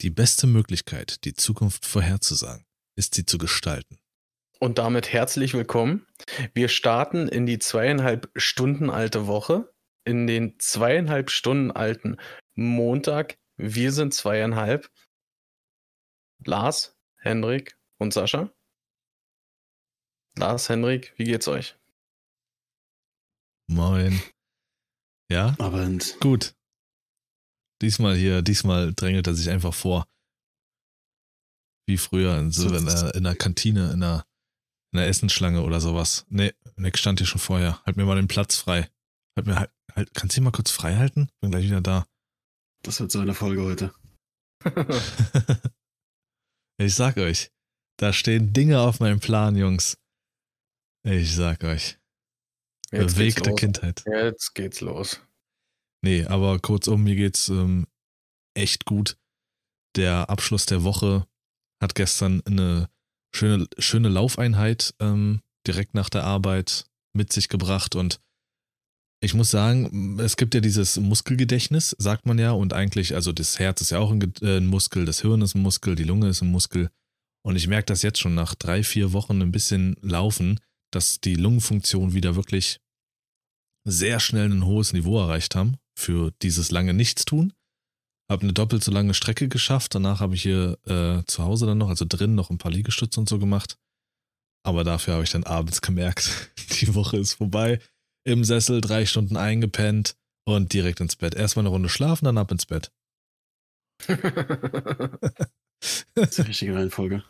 Die beste Möglichkeit, die Zukunft vorherzusagen, ist sie zu gestalten. Und damit herzlich willkommen. Wir starten in die zweieinhalb Stunden alte Woche, in den zweieinhalb Stunden alten Montag. Wir sind zweieinhalb. Lars, Henrik und Sascha. Lars, Henrik, wie geht's euch? Moin. Ja? Abend. Gut. Diesmal hier, diesmal drängelt er sich einfach vor. Wie früher in, so in, der, in der Kantine, in der, in der Essensschlange oder sowas. Nee, Nick stand hier schon vorher. Halt mir mal den Platz frei. Halt mir halt, halt kannst du ihn mal kurz frei halten? Bin gleich wieder da. Das wird so eine Folge heute. ich sag euch, da stehen Dinge auf meinem Plan, Jungs. Ich sag euch. Jetzt Bewegte. Kindheit. Jetzt geht's los. Nee, aber kurzum, mir geht's ähm, echt gut. Der Abschluss der Woche hat gestern eine schöne, schöne Laufeinheit ähm, direkt nach der Arbeit mit sich gebracht und ich muss sagen, es gibt ja dieses Muskelgedächtnis, sagt man ja, und eigentlich, also das Herz ist ja auch ein, äh, ein Muskel, das Hirn ist ein Muskel, die Lunge ist ein Muskel. Und ich merke das jetzt schon nach drei, vier Wochen ein bisschen Laufen, dass die Lungenfunktion wieder wirklich sehr schnell ein hohes Niveau erreicht haben für dieses lange Nichtstun. Habe eine doppelt so lange Strecke geschafft. Danach habe ich hier äh, zu Hause dann noch, also drin, noch ein paar Liegestütze und so gemacht. Aber dafür habe ich dann abends gemerkt, die Woche ist vorbei. Im Sessel drei Stunden eingepennt und direkt ins Bett. Erstmal eine Runde schlafen, dann ab ins Bett. Das ist die richtige Reihenfolge.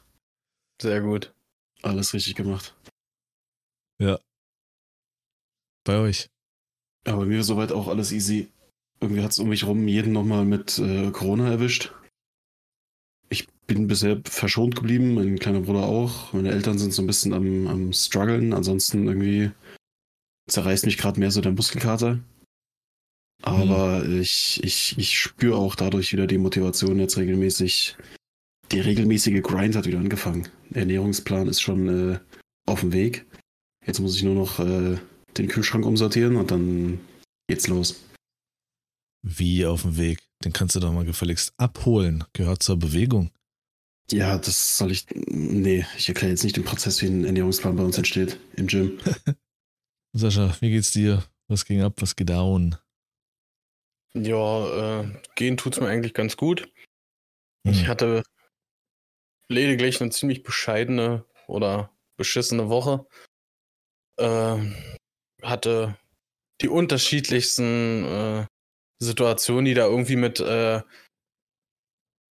Sehr gut. Alles richtig gemacht. Bei euch. Aber mir soweit auch alles easy. Irgendwie hat es um mich rum jeden nochmal mit äh, Corona erwischt. Ich bin bisher verschont geblieben, mein kleiner Bruder auch. Meine Eltern sind so ein bisschen am, am struggeln. Ansonsten irgendwie zerreißt mich gerade mehr so der Muskelkater. Aber ich, ich, ich spüre auch dadurch wieder die Motivation jetzt regelmäßig. Die regelmäßige Grind hat wieder angefangen. Der Ernährungsplan ist schon äh, auf dem Weg. Jetzt muss ich nur noch äh, den Kühlschrank umsortieren und dann geht's los. Wie auf dem Weg. Den kannst du doch mal gefälligst abholen. Gehört zur Bewegung. Ja, das soll ich. Nee, ich erkläre jetzt nicht den Prozess, wie ein Ernährungsplan bei uns entsteht im Gym. Sascha, wie geht's dir? Was ging ab? Was geht down? Ja, äh, gehen tut's mir eigentlich ganz gut. Hm. Ich hatte lediglich eine ziemlich bescheidene oder beschissene Woche. Ähm, hatte die unterschiedlichsten äh, Situationen, die da irgendwie mit, äh,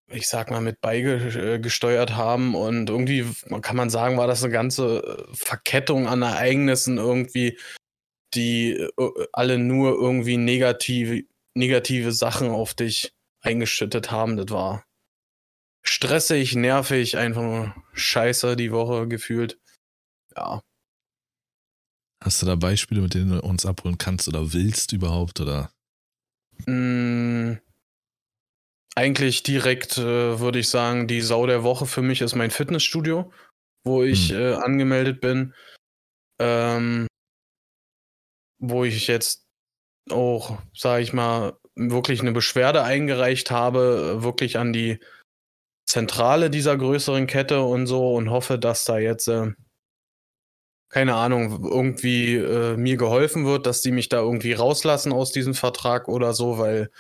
ich sag mal, mit beigesteuert haben. Und irgendwie kann man sagen, war das eine ganze äh, Verkettung an Ereignissen irgendwie, die äh, alle nur irgendwie negative, negative Sachen auf dich eingeschüttet haben. Das war stressig, nervig, einfach nur scheiße die Woche gefühlt. Ja. Hast du da Beispiele, mit denen du uns abholen kannst oder willst überhaupt? Oder? Mm, eigentlich direkt äh, würde ich sagen, die Sau der Woche für mich ist mein Fitnessstudio, wo ich Hm. äh, angemeldet bin. Ähm, wo ich jetzt auch, sage ich mal, wirklich eine Beschwerde eingereicht habe, äh, wirklich an die Zentrale dieser größeren Kette und so und hoffe, dass da jetzt, äh, keine Ahnung, irgendwie äh, mir geholfen wird, dass die mich da irgendwie rauslassen aus diesem Vertrag oder so, weil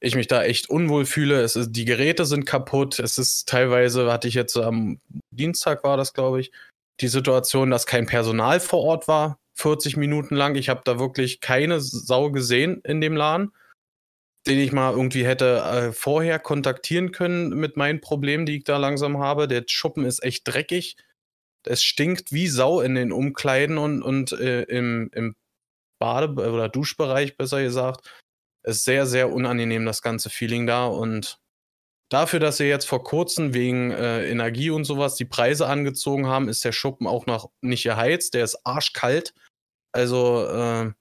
ich mich da echt unwohl fühle. Es ist, die Geräte sind kaputt. Es ist teilweise, hatte ich jetzt am Dienstag war das, glaube ich, die Situation, dass kein Personal vor Ort war, 40 Minuten lang. Ich habe da wirklich keine Sau gesehen in dem Laden, den ich mal irgendwie hätte äh, vorher kontaktieren können mit meinen Problemen, die ich da langsam habe. Der Schuppen ist echt dreckig. Es stinkt wie Sau in den Umkleiden und, und äh, im, im Bade- oder Duschbereich, besser gesagt. Ist sehr, sehr unangenehm, das ganze Feeling da. Und dafür, dass sie jetzt vor kurzem wegen äh, Energie und sowas die Preise angezogen haben, ist der Schuppen auch noch nicht geheizt. Der ist arschkalt. Also, äh,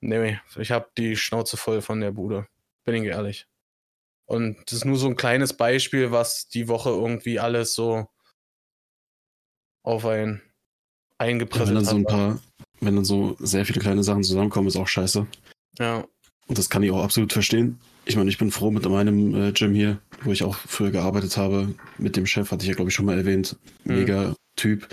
nee, ich habe die Schnauze voll von der Bude. Bin ich ehrlich. Und das ist nur so ein kleines Beispiel, was die Woche irgendwie alles so auf ein Ja, wenn eingepresst dann so ein paar, wenn dann so sehr viele kleine Sachen zusammenkommen, ist auch scheiße. Ja, Und das kann ich auch absolut verstehen. Ich meine, ich bin froh mit meinem äh, Gym hier. wo ich auch früher gearbeitet habe, mit dem Chef, hatte ich ja, glaube ich, schon mal erwähnt. Mhm. Mega Typ,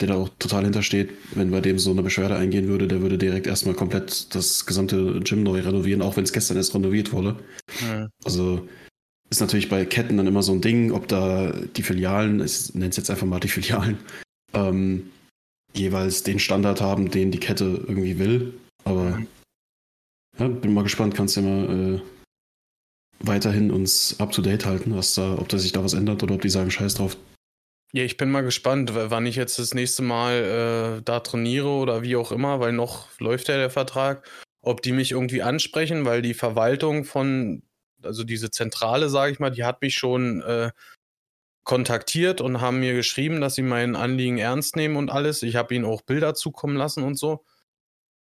der da auch total hintersteht. Wenn bei dem so eine Beschwerde eingehen würde, der würde direkt erstmal komplett das gesamte Gym neu renovieren, auch wenn es gestern erst renoviert wurde. Hm. Also ist natürlich bei Ketten dann immer so ein Ding, ob da die Filialen, ich nenne es jetzt einfach mal die Filialen, ähm, jeweils den Standard haben, den die Kette irgendwie will. Aber ja, bin mal gespannt, kannst du ja mal äh, weiterhin uns up to date halten, was da, ob da sich da was ändert oder ob die sagen, scheiß drauf. Ja, ich bin mal gespannt, wann ich jetzt das nächste Mal äh, da trainiere oder wie auch immer, weil noch läuft ja der Vertrag, ob die mich irgendwie ansprechen, weil die Verwaltung von, also diese Zentrale, sage ich mal, die hat mich schon äh, kontaktiert und haben mir geschrieben, dass sie mein Anliegen ernst nehmen und alles. Ich habe ihnen auch Bilder zukommen lassen und so.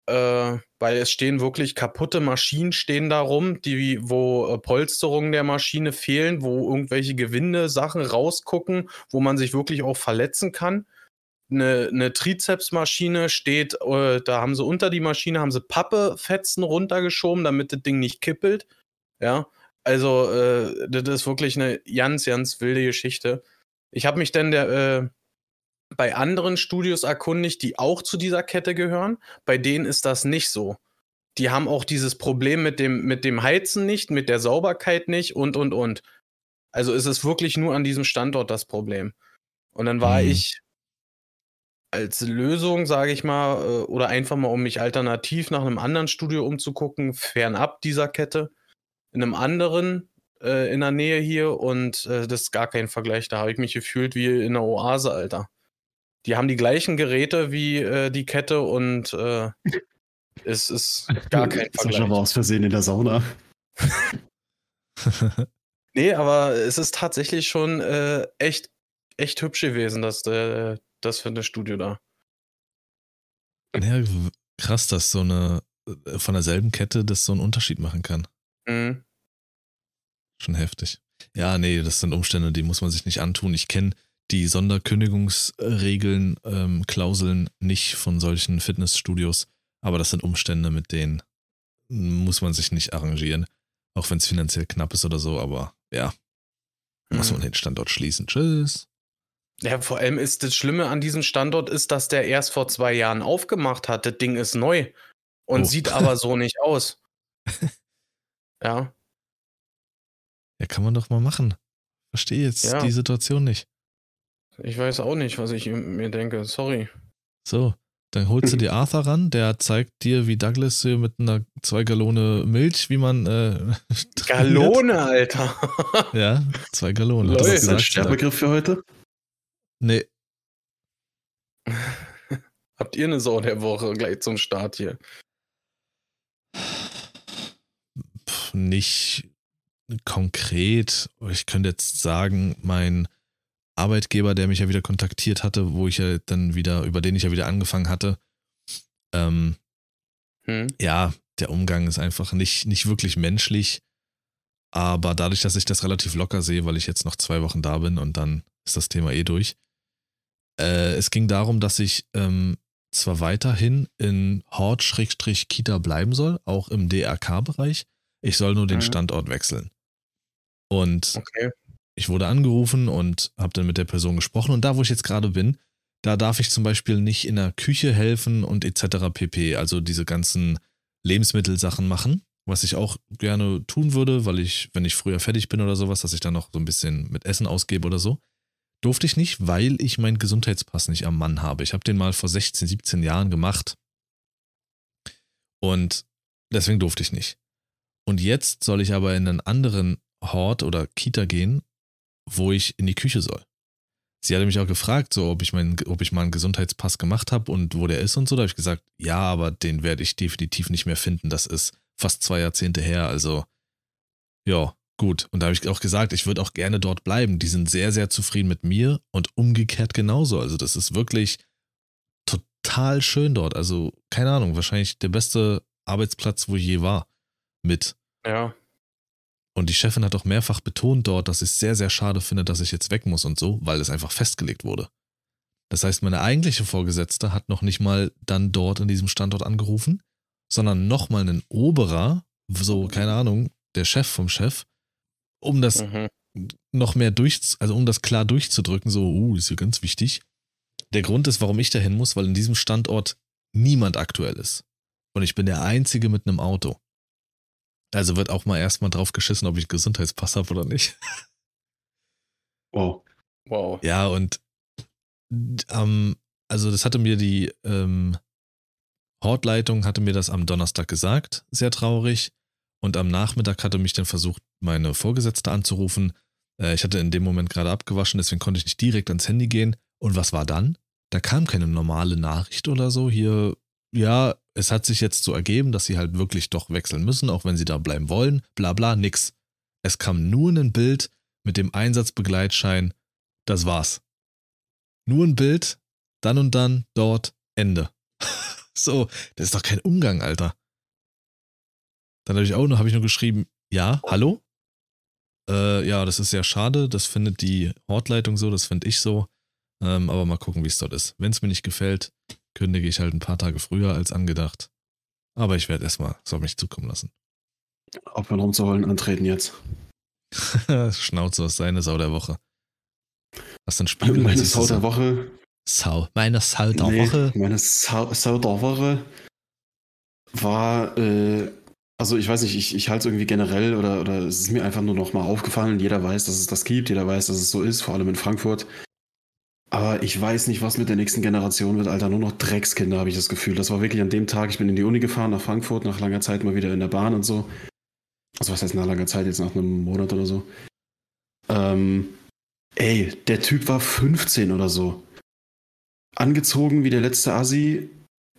Äh, weil es stehen wirklich kaputte Maschinen stehen da rum, die, wo äh, Polsterungen der Maschine fehlen, wo irgendwelche Gewinde-Sachen rausgucken, wo man sich wirklich auch verletzen kann. Eine, eine Trizepsmaschine steht, äh, da haben sie unter die Maschine haben sie Pappefetzen runtergeschoben, damit das Ding nicht kippelt. Ja, also äh, das ist wirklich eine ganz, ganz wilde Geschichte. Ich habe mich dann der, äh, bei anderen Studios erkundigt, die auch zu dieser Kette gehören. Bei denen ist das nicht so. Die haben auch dieses Problem mit dem, mit dem Heizen nicht, mit der Sauberkeit nicht und, und, und. Also ist es wirklich nur an diesem Standort das Problem. Und dann war Mhm. ich als Lösung, sage ich mal, äh, oder einfach mal, um mich alternativ nach einem anderen Studio umzugucken, fernab dieser Kette, in einem anderen äh, in der Nähe hier und äh, das ist gar kein Vergleich. Da habe ich mich gefühlt wie in einer Oase, Alter. Die haben die gleichen Geräte wie äh, die Kette und äh, es ist gar kein Sascha war Vergleich. aus Versehen in der Sauna. Nee, aber es ist tatsächlich schon äh, echt, echt hübsch gewesen, das, äh, das Fitnessstudio da. ja, krass, dass so eine äh, von derselben Kette das so einen Unterschied machen kann. Mhm. Schon heftig. Ja, nee, das sind Umstände, die muss man sich nicht antun. Ich kenne die Sonderkündigungsregeln, ähm, Klauseln nicht von solchen Fitnessstudios, aber das sind Umstände, mit denen muss man sich nicht arrangieren. Auch wenn es finanziell knapp ist oder so, aber ja, muss man Mhm. den Standort schließen. Tschüss. Ja, vor allem ist das Schlimme an diesem Standort ist, dass der erst vor zwei Jahren aufgemacht hat. Das Ding ist neu und Oh. sieht aber so nicht aus. Ja, Ja, kann man doch mal machen. Verstehe jetzt Ja. die Situation nicht. ich weiß auch nicht, was ich mir denke. Sorry. So, dann holst du dir Arthur ran, der zeigt dir, wie Douglas hier mit einer zwei Gallone Milch, wie man äh. Gallone, Alter. Ja, zwei er Leute, Das ist gesagt, ein Sterbegriff für heute. Nee, Habt ihr eine Sau der Woche gleich zum Start hier? Pf, nicht konkret. Ich könnte jetzt sagen, mein Arbeitgeber, der mich ja wieder kontaktiert hatte, wo ich ja dann wieder, über den ich ja wieder angefangen hatte, ähm, Hm? ja, der Umgang ist einfach nicht, nicht wirklich menschlich. Aber dadurch, dass ich das relativ locker sehe, weil ich jetzt noch zwei Wochen da bin und dann ist das Thema eh durch. Äh, es ging darum, dass ich ähm, zwar weiterhin in Hort-Kita bleiben soll, auch im DRK-Bereich. Ich soll nur den Mhm. Standort wechseln. Und Okay. ich wurde angerufen und habe dann mit der Person gesprochen. Und da, wo ich jetzt gerade bin, da darf ich zum Beispiel nicht in der Küche helfen und etc. pp. Also diese ganzen Lebensmittelsachen machen, was ich auch gerne tun würde, weil ich, wenn ich früher fertig bin oder sowas, dass ich dann noch so ein bisschen mit Essen ausgebe oder so. Durfte ich nicht, weil ich meinen Gesundheitspass nicht am Mann habe. Ich habe den mal vor 16, 17 Jahren gemacht. Und deswegen durfte ich nicht. Und jetzt soll ich aber in einen anderen Hort oder Kita gehen, wo ich in die Küche soll. Sie hatte mich auch gefragt, so ob ich meinen, ob ich mal einen Gesundheitspass gemacht habe und wo der ist und so. Da habe ich gesagt, ja, aber den werde ich definitiv nicht mehr finden. Das ist fast zwei Jahrzehnte her. Also, ja, gut. Und da habe ich auch gesagt, ich würde auch gerne dort bleiben. Die sind sehr, sehr zufrieden mit mir und umgekehrt genauso. Also, das ist wirklich total schön dort. Also, keine Ahnung, wahrscheinlich der beste Arbeitsplatz, wo ich je war. Mit. Ja. Und die Chefin hat auch mehrfach betont dort, dass ich es sehr, sehr schade finde, dass ich jetzt weg muss und so, weil es einfach festgelegt wurde. Das heißt, meine eigentliche Vorgesetzte hat noch nicht mal dann dort in diesem Standort angerufen, sondern nochmal einen Oberer, so, keine Ahnung, der Chef vom Chef, um das Mhm. noch mehr durch, also um das klar durchzudrücken, so, uh, ist ja ganz wichtig. Der Grund ist, warum ich dahin muss, weil in diesem Standort niemand aktuell ist. Und ich bin der Einzige mit einem Auto. Also wird auch mal erstmal drauf geschissen, ob ich Gesundheitspass habe oder nicht. Wow. Wow. Ja, und ähm, also das hatte mir die ähm, Hortleitung hatte mir das am Donnerstag gesagt, sehr traurig. Und am Nachmittag hatte mich dann versucht, meine Vorgesetzte anzurufen. Äh, ich hatte in dem Moment gerade abgewaschen, deswegen konnte ich nicht direkt ans Handy gehen. Und was war dann? Da kam keine normale Nachricht oder so. Hier, ja, es hat sich jetzt so ergeben, dass sie halt wirklich doch wechseln müssen, auch wenn sie da bleiben wollen. Bla bla, nix. Es kam nur ein Bild mit dem Einsatzbegleitschein. Das war's. Nur ein Bild, dann und dann, dort, Ende. so, das ist doch kein Umgang, Alter. Dann habe ich auch noch, habe ich nur geschrieben, ja, hallo? Äh, ja, das ist sehr schade, das findet die Hortleitung so, das finde ich so. Ähm, aber mal gucken, wie es dort ist. Wenn es mir nicht gefällt, kündige ich halt ein paar Tage früher als angedacht. Aber ich werde erstmal es auf mich zukommen lassen. Aufhören rumzuholen, antreten jetzt. Schnauze, was seine Sau der Woche. Hast du ein Spiegel? Meine Sau so? der Woche. Sau. Meine Sau der Nee, Woche. Meine Sau, Sau der Woche war, äh, also ich weiß nicht, ich, ich halte es irgendwie generell oder, oder es ist mir einfach nur noch mal aufgefallen. Jeder weiß, dass es das gibt, jeder weiß, dass es so ist, vor allem in Frankfurt. Aber ich weiß nicht, was mit der nächsten Generation wird, Alter. Nur noch Dreckskinder, habe ich das Gefühl. Das war wirklich an dem Tag, ich bin in die Uni gefahren, nach Frankfurt, nach langer Zeit mal wieder in der Bahn und so. Also was heißt nach langer Zeit, jetzt nach einem Monat oder so. Ähm, ey, der Typ war 15 oder so. Angezogen wie der letzte Assi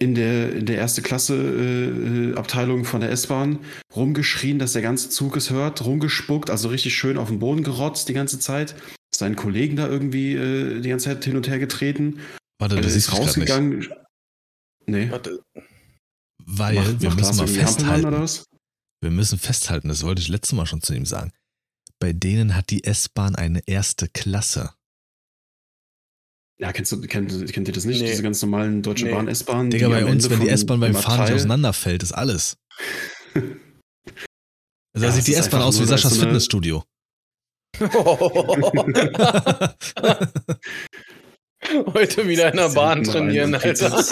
in der, in der erste Klasse äh, Abteilung von der S-Bahn, rumgeschrien, dass der ganze Zug es hört, rumgespuckt, also richtig schön auf den Boden gerotzt die ganze Zeit. Seinen Kollegen da irgendwie äh, die ganze Zeit hin und her getreten. Warte, Äh, du ist nicht. rausgegangen. Nee. Warte. Weil Macht- wir macht müssen mal festhalten. oder was? Wir müssen festhalten, das wollte ich letztes Mal schon zu ihm sagen. Bei denen hat die S-Bahn eine erste Klasse. Ja, kennst du, kennt, kennt ihr das nicht? Nee. Diese ganz normalen Deutsche Nee. Bahn, S-Bahn? Digga, bei uns, wenn die S-Bahn beim Fahren nicht auseinanderfällt, ist alles. Also da Ja, sieht die S-Bahn aus wie Saschas so Fitnessstudio. Heute wieder in der Bahn trainieren, Alter.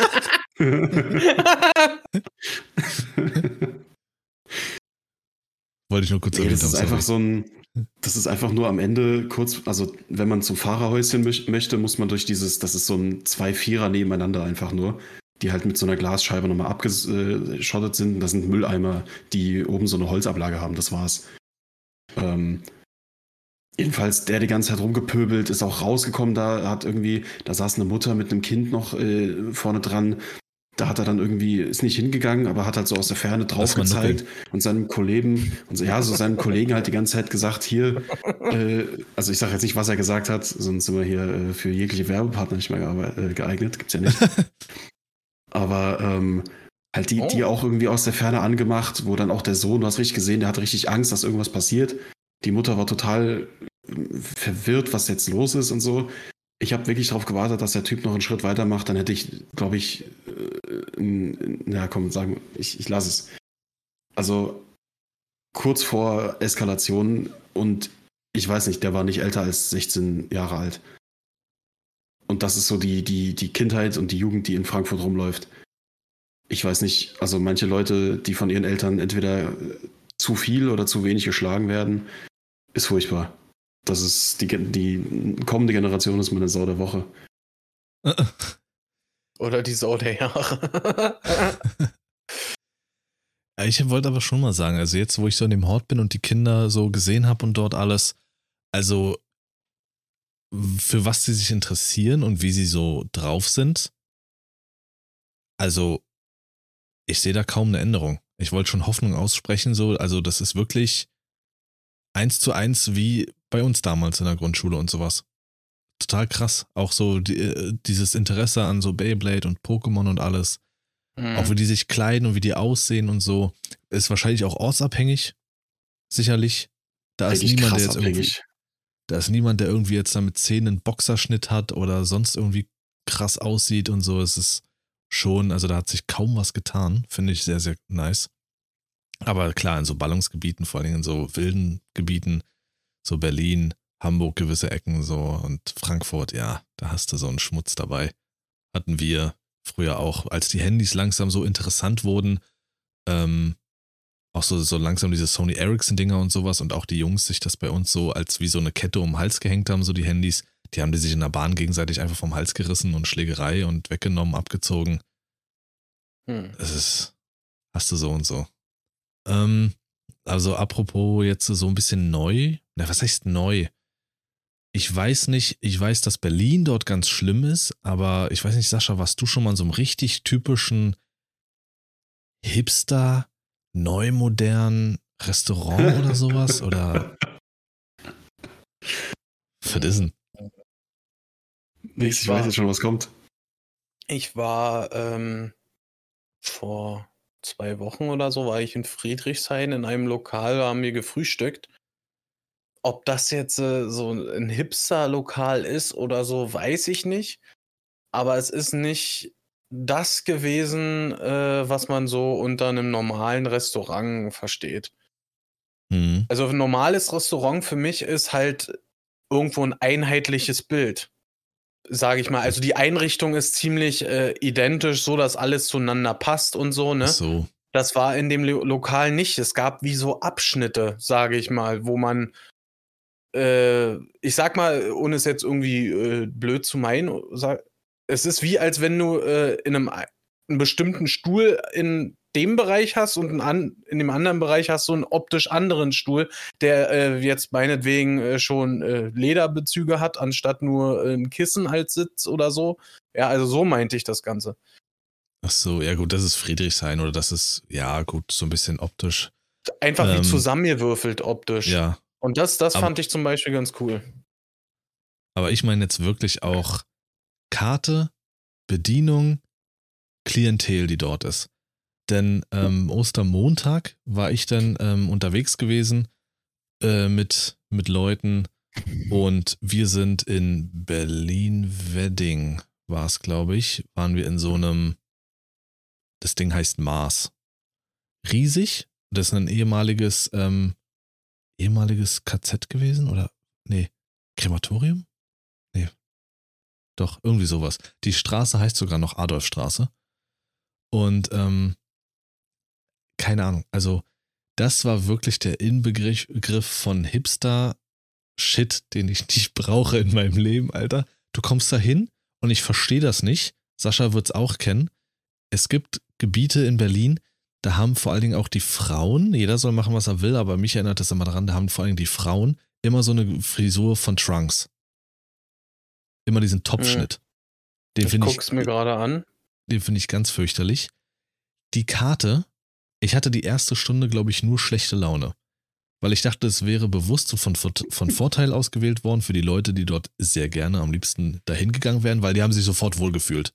Wollte ich nur kurz Nee, erwähnt das ist einfach sorry. so ein, das ist einfach nur am Ende kurz, also wenn man zum Fahrerhäuschen möch- möchte, muss man durch dieses, das ist so ein zwei Vierer nebeneinander einfach nur, die halt mit so einer Glasscheibe nochmal abgeschottet sind. Das sind Mülleimer, die oben so eine Holzablage haben, das war's. Ähm, jedenfalls, der die ganze Zeit rumgepöbelt, ist auch rausgekommen, da hat irgendwie, da saß eine Mutter mit einem Kind noch äh, vorne dran. Da hat er dann irgendwie, ist nicht hingegangen, aber hat halt so aus der Ferne drauf gezeigt und seinem Kollegen, und so, ja, so seinem Kollegen halt die ganze Zeit gesagt, hier, äh, also ich sage jetzt nicht, was er gesagt hat, sonst sind wir hier äh, für jegliche Werbepartner nicht mehr äh, geeignet, gibt's ja nicht. aber ähm, halt die, die Oh. auch irgendwie aus der Ferne angemacht, wo dann auch der Sohn, du hast richtig gesehen, der hatte richtig Angst, dass irgendwas passiert. Die Mutter war total verwirrt, was jetzt los ist und so. Ich habe wirklich darauf gewartet, dass der Typ noch einen Schritt weitermacht. Dann hätte ich, glaube ich, äh, na komm, sagen, ich, ich lasse es. Also kurz vor Eskalation und ich weiß nicht, der war nicht älter als 16 Jahre alt. Und das ist so die, die, die Kindheit und die Jugend, die in Frankfurt rumläuft. Ich weiß nicht, also manche Leute, die von ihren Eltern entweder zu viel oder zu wenig geschlagen werden, ist furchtbar. Das ist die, die kommende Generation ist meine Sau der Woche. Oder die Sau der Jahre. Ja, Ich wollte aber schon mal sagen, also jetzt, wo ich so in dem Hort bin und die Kinder so gesehen habe und dort alles, also für was sie sich interessieren und wie sie so drauf sind, also ich sehe da kaum eine Änderung. Ich wollte schon Hoffnung aussprechen, so, also das ist wirklich eins zu eins wie bei uns damals in der Grundschule und sowas. Total krass. Auch so die, äh, dieses Interesse an so Beyblade und Pokémon und alles. Auch wie die sich kleiden und wie die aussehen und so. Ist wahrscheinlich auch ortsabhängig. Sicherlich. Da ist niemand, der jetzt irgendwie, abhängig. da ist niemand, der irgendwie jetzt da mit Zähnen einen Boxerschnitt hat oder sonst irgendwie krass aussieht und so. Es ist schon, also da hat sich kaum was getan. Finde ich sehr, sehr nice. Aber klar, in so Ballungsgebieten, vor allem in so wilden Gebieten, So Berlin, Hamburg gewisse Ecken so und Frankfurt, ja, da hast du so einen Schmutz dabei. Hatten wir früher auch, als die Handys langsam so interessant wurden, ähm, auch so, so langsam diese Sony Ericsson-Dinger und sowas und auch die Jungs sich das bei uns so als wie so eine Kette um den Hals gehängt haben, so die Handys, die haben die sich in der Bahn gegenseitig einfach vom Hals gerissen und Schlägerei und weggenommen, abgezogen. Hm. Es ist, hast du so und so. Ähm, also apropos jetzt so ein bisschen neu. Na, was heißt neu? Ich weiß nicht, ich weiß, dass Berlin dort ganz schlimm ist, aber ich weiß nicht, Sascha, warst du schon mal in so einem richtig typischen Hipster, neumodernen Restaurant oder sowas? Oder was ist denn? Nix, ich weiß jetzt schon, was kommt. Ich war ähm, vor zwei Wochen oder so, war ich in Friedrichshain in einem Lokal, da haben wir gefrühstückt. Ob das jetzt äh, so ein Hipster-Lokal ist oder so, weiß ich nicht. Aber es ist nicht das gewesen, äh, was man so unter einem normalen Restaurant versteht. Hm. Also ein normales Restaurant für mich ist halt irgendwo ein einheitliches Bild. Sage ich mal. Also die Einrichtung ist ziemlich äh, identisch, so dass alles zueinander passt und so, ne? So. Das war in dem Lo Lokal nicht. Es gab wie so Abschnitte, sage ich mal, wo man, äh, ich sag mal, ohne es jetzt irgendwie äh, blöd zu meinen, sag, es ist wie, als wenn du äh, in einem, einen bestimmten Stuhl in dem Bereich hast und an, in dem anderen Bereich hast du einen optisch anderen Stuhl, der äh, jetzt meinetwegen äh, schon äh, Lederbezüge hat, anstatt nur ein Kissen als Sitz oder so. Ja, also so meinte ich das Ganze. Ach so, ja gut, das ist Friedrichshain oder das ist, ja gut, so ein bisschen optisch. Einfach Ähm, wie zusammengewürfelt optisch. Ja, Und das, das Aber- fand ich zum Beispiel ganz cool. aber ich meine jetzt wirklich auch Karte, Bedienung, Klientel, die dort ist. Denn ähm, Ostermontag war ich dann ähm, unterwegs gewesen äh, mit, mit Leuten und wir sind in Berlin-Wedding, war es, glaube ich, waren wir in so einem, das Ding heißt Mars. Riesig, das ist ein ehemaliges, ähm, ehemaliges KZ gewesen oder, nee, Krematorium? Nee. Doch, irgendwie sowas. Die Straße heißt sogar noch Adolfstraße. Und ähm, keine Ahnung, also das war wirklich der Inbegriff Begriff von Hipster-Shit, den ich nicht brauche in meinem Leben, Alter. Du kommst da hin und ich verstehe das nicht. Sascha wird es auch kennen. Es gibt Gebiete in Berlin, da haben vor allen Dingen auch die Frauen, jeder soll machen, was er will, aber mich erinnert das immer daran, da haben vor allen Dingen die Frauen immer so eine Frisur von Trunks. Immer diesen Topfschnitt. Den Ich finde ich, mir gerade an. den finde ich ganz fürchterlich. Die Karte, ich hatte die erste Stunde, glaube ich, nur schlechte Laune. Weil ich dachte, es wäre bewusst und von, von Vorteil ausgewählt worden für die Leute, die dort sehr gerne am liebsten dahin gegangen wären, weil die haben sich sofort wohlgefühlt.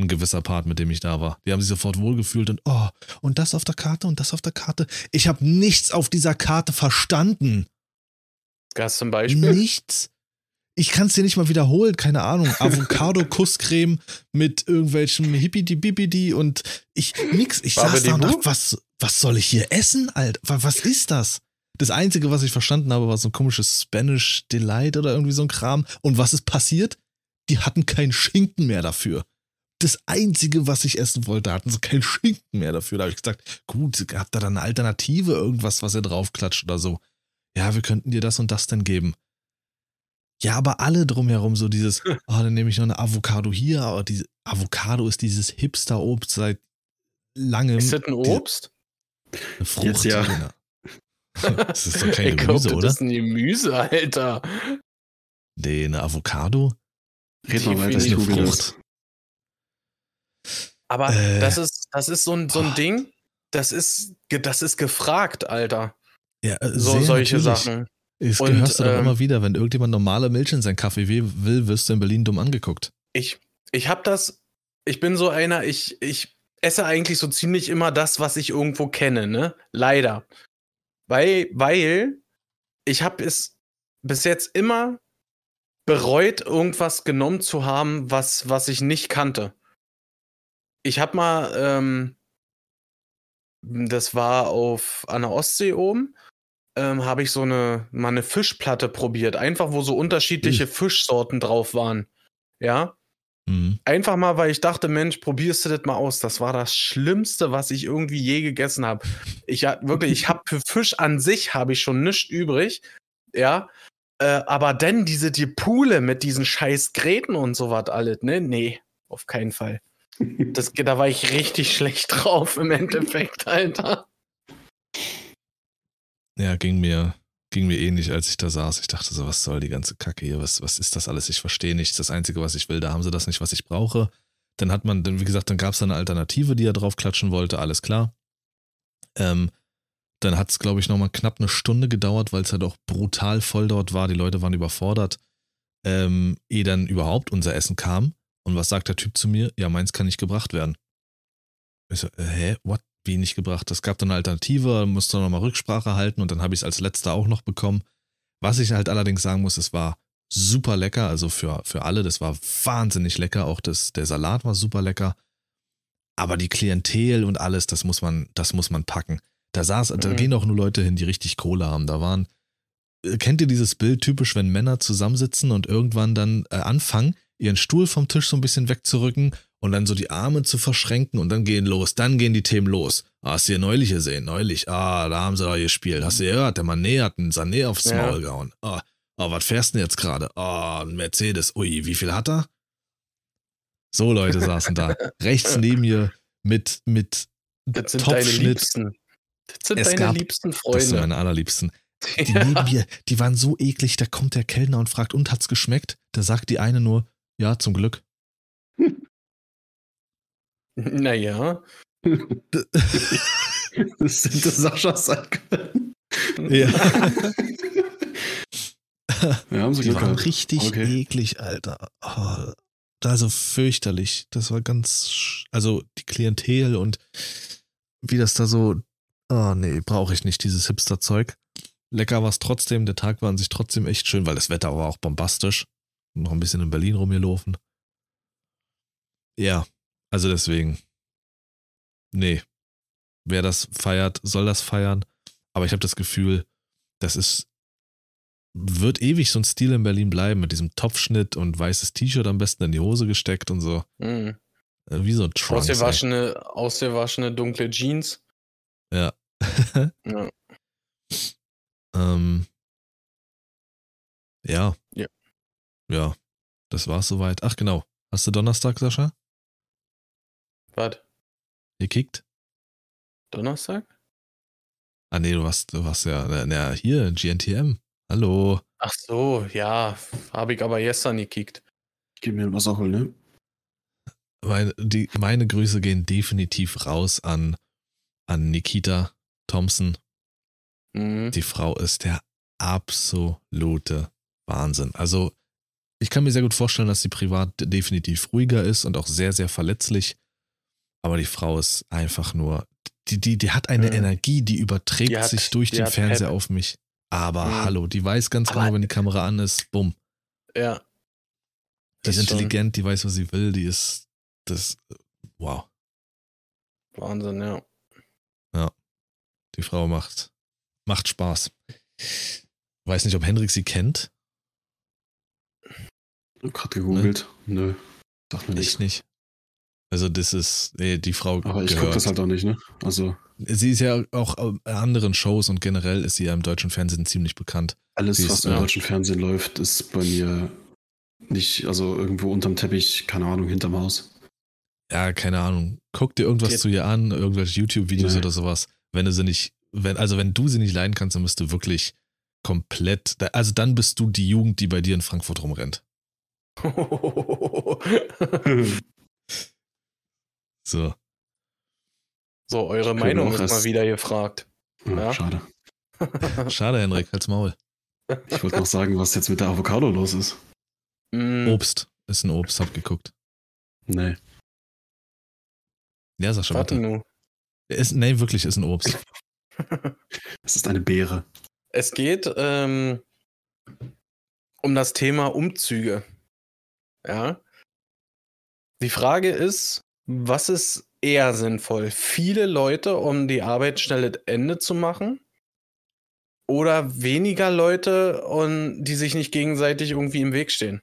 Ein gewisser Part, mit dem ich da war. Die haben sich sofort wohlgefühlt und oh, und das auf der Karte und das auf der Karte. Ich habe nichts auf dieser Karte verstanden. Du ein Beispiel? Nichts. Ich kann es dir nicht mal wiederholen, keine Ahnung. Avocado-Kusscreme mit irgendwelchem Hippidi-Bibidi und ich nix. Ich saß da und dachte, was, was soll ich hier essen, Alter? Wa- Was ist das? Das Einzige, was ich verstanden habe, war so ein komisches Spanish Delight oder irgendwie so ein Kram. Und was ist passiert? Die hatten keinen Schinken mehr dafür. Das Einzige, was ich essen wollte, hatten sie keinen Schinken mehr dafür. Da habe ich gesagt, gut, habt ihr da eine Alternative, irgendwas, was ihr draufklatscht oder so? Ja, wir könnten dir das und das denn geben. Ja, aber alle drumherum so dieses, oh, dann nehme ich noch eine Avocado hier, aber diese Avocado ist dieses Hipster-Obst seit langem. Ist das ein Obst? Eine Frucht. Jetzt ja. Alter. Das ist doch kein ich glaub, Gemüse, das oder? ist ein Gemüse, Alter. Nee, eine Avocado? Red mal weiter, ich google Frucht. das. Aber Äh, das ist, das ist so ein, so ein boah. Ding, das ist, das ist gefragt, Alter. Ja, äh, So solche natürlich. Sachen. Das Und, hörst du doch ähm, immer wieder, wenn irgendjemand normale Milch in seinen Kaffee will, will, wirst du in Berlin dumm angeguckt. Ich, ich hab das, ich bin so einer, ich, ich esse eigentlich so ziemlich immer das, was ich irgendwo kenne, ne? Leider. Weil, weil ich habe es bis jetzt immer bereut, irgendwas genommen zu haben, was, was ich nicht kannte. Ich habe mal, ähm, das war auf an der Ostsee oben ähm, habe ich so eine, mal eine Fischplatte probiert. Einfach, wo so unterschiedliche Fischsorten drauf waren. Ja. Mhm. Einfach mal, weil ich dachte, Mensch, probierst du das mal aus. Das war das Schlimmste, was ich irgendwie je gegessen habe. Ich hab, wirklich, ich habe für Fisch an sich habe ich schon nichts übrig. Ja. Äh, aber denn diese die Pule mit diesen scheiß Gräten und so was alles, ne? Nee, auf keinen Fall. Das, da war ich richtig schlecht drauf im Endeffekt, Alter. Ja, ging mir, ging mir ähnlich, als ich da saß. Ich dachte so, was soll die ganze Kacke hier? Was, was ist das alles? Ich verstehe nichts. Das Einzige, was ich will, da haben sie das nicht, was ich brauche. Dann hat man, dann, wie gesagt, dann gab es eine Alternative, die er drauf klatschen wollte, alles klar. Ähm, dann hat es, glaube ich, nochmal knapp eine Stunde gedauert, weil es halt auch brutal voll dort war. Die Leute waren überfordert, ähm, ehe dann überhaupt unser Essen kam. Und was sagt der Typ zu mir? Ja, meins kann nicht gebracht werden. Ich so, äh, hä, what? Wie nicht gebracht? Es gab dann eine Alternative, musste nochmal Rücksprache halten und dann habe ich es als letzter auch noch bekommen. Was ich halt allerdings sagen muss, es war super lecker, also für, für alle, das war wahnsinnig lecker. Auch das, der Salat war super lecker. Aber die Klientel und alles, das muss man, das muss man packen. Da saß, da Mhm. gehen auch nur Leute hin, die richtig Kohle haben. Da waren, äh, kennt ihr dieses Bild typisch, wenn Männer zusammensitzen und irgendwann dann äh, anfangen, ihren Stuhl vom Tisch so ein bisschen wegzurücken und dann so die Arme zu verschränken und dann gehen los, dann gehen die Themen los. Ah, hast du hier neulich gesehen? Neulich. Ah, da haben sie da gespielt. Hast du gehört? Der Mané hat einen Sané aufs Ja. Maul gehauen. Ah, ah, was fährst du denn jetzt gerade? Ah, ein Mercedes. Ui, wie viel hat er? So Leute saßen da. Rechts neben mir mit, mit Das sind deine. Liebsten. Das sind Es deine gab- liebsten Das sind Freunde. meine allerliebsten. Die Ja. neben mir, die waren so eklig, da kommt der Kellner und fragt, und hat's geschmeckt? Da sagt die eine nur, ja, zum Glück. Naja. Das hätte Sascha sein können. Ja. Ja, haben sie Die waren richtig Okay. eklig, Alter. Oh, also fürchterlich. Das war ganz, also die Klientel und wie das da so, oh nee, brauche ich nicht, dieses Hipster-Zeug. Lecker war es trotzdem, der Tag war an sich trotzdem echt schön, weil das Wetter war auch bombastisch. Noch ein bisschen in Berlin rumgelaufen. Ja, also deswegen. Nee. Wer das feiert, soll das feiern. Aber ich habe das Gefühl, das ist wird ewig so ein Stil in Berlin bleiben, mit diesem Topfschnitt und weißes T-Shirt am besten in die Hose gesteckt und so. Mhm. Äh, Wie so ein Trunks. ey. Ausgewaschene, ausgewaschene dunkle Jeans. Ja. Ja. ähm, ja. Ja. Ja. Das war's soweit. Ach genau. Hast du Donnerstag, Sascha? Was? Gekickt? Donnerstag? Ah nee, du warst, du warst ja, na, na hier, GNTM. Hallo. Ach so, ja. Habe ich aber gestern gekickt. Gib mir was auch holen, ne? Meine, die, meine Grüße gehen definitiv raus an, an Nikita Thompson. Mhm. Die Frau ist der absolute Wahnsinn. Also, ich kann mir sehr gut vorstellen, dass sie privat definitiv ruhiger ist und auch sehr, sehr verletzlich. Aber die Frau ist einfach nur, die, die, die hat eine Mhm. Energie, die überträgt Die hat- sich durch den Fernseher Pep. auf mich. Aber Mhm. hallo, die weiß ganz Aber- genau, wenn die Kamera an ist, bumm. Ja. Die ist Ist schon- intelligent, die weiß, was sie will, die ist, das, wow. Wahnsinn, ja. Die Frau macht, macht Spaß. Weiß nicht, ob Hendrik sie kennt. Gerade gegoogelt. Nö. Sag mir Ich nichts. nicht. Also das ist, nee, die Frau Aber ich gucke das halt auch nicht, ne? Also Sie ist ja auch in anderen Shows und generell ist sie ja im deutschen Fernsehen ziemlich bekannt. alles, Sie ist, was im ja. deutschen Fernsehen läuft, ist bei mir nicht, also irgendwo unterm Teppich, keine Ahnung, hinterm Haus. Ja, keine Ahnung. Guck dir irgendwas Die- zu ihr an, irgendwelche YouTube-Videos oder sowas. Wenn du sie nicht, wenn, also wenn du sie nicht leiden kannst, dann bist du wirklich komplett, also dann bist du die Jugend, die bei dir in Frankfurt rumrennt. So. so, eure Meinung ist mal wieder gefragt. Ja, Ja. Schade. Schade, Henrik, halt's Maul. Ich wollte noch sagen, was jetzt mit der Avocado los ist. Mm, Obst. Ist ein Obst, hab geguckt. Nee. Ja, Sascha, warte nur. Ist, nee, wirklich ist ein Obst. Es ist eine Beere. Es geht ähm, um das Thema Umzüge. Ja. Die Frage ist, was ist eher sinnvoll? Viele Leute, um die Arbeit schnell das Ende zu machen? oder weniger Leute und die sich nicht gegenseitig irgendwie im Weg stehen.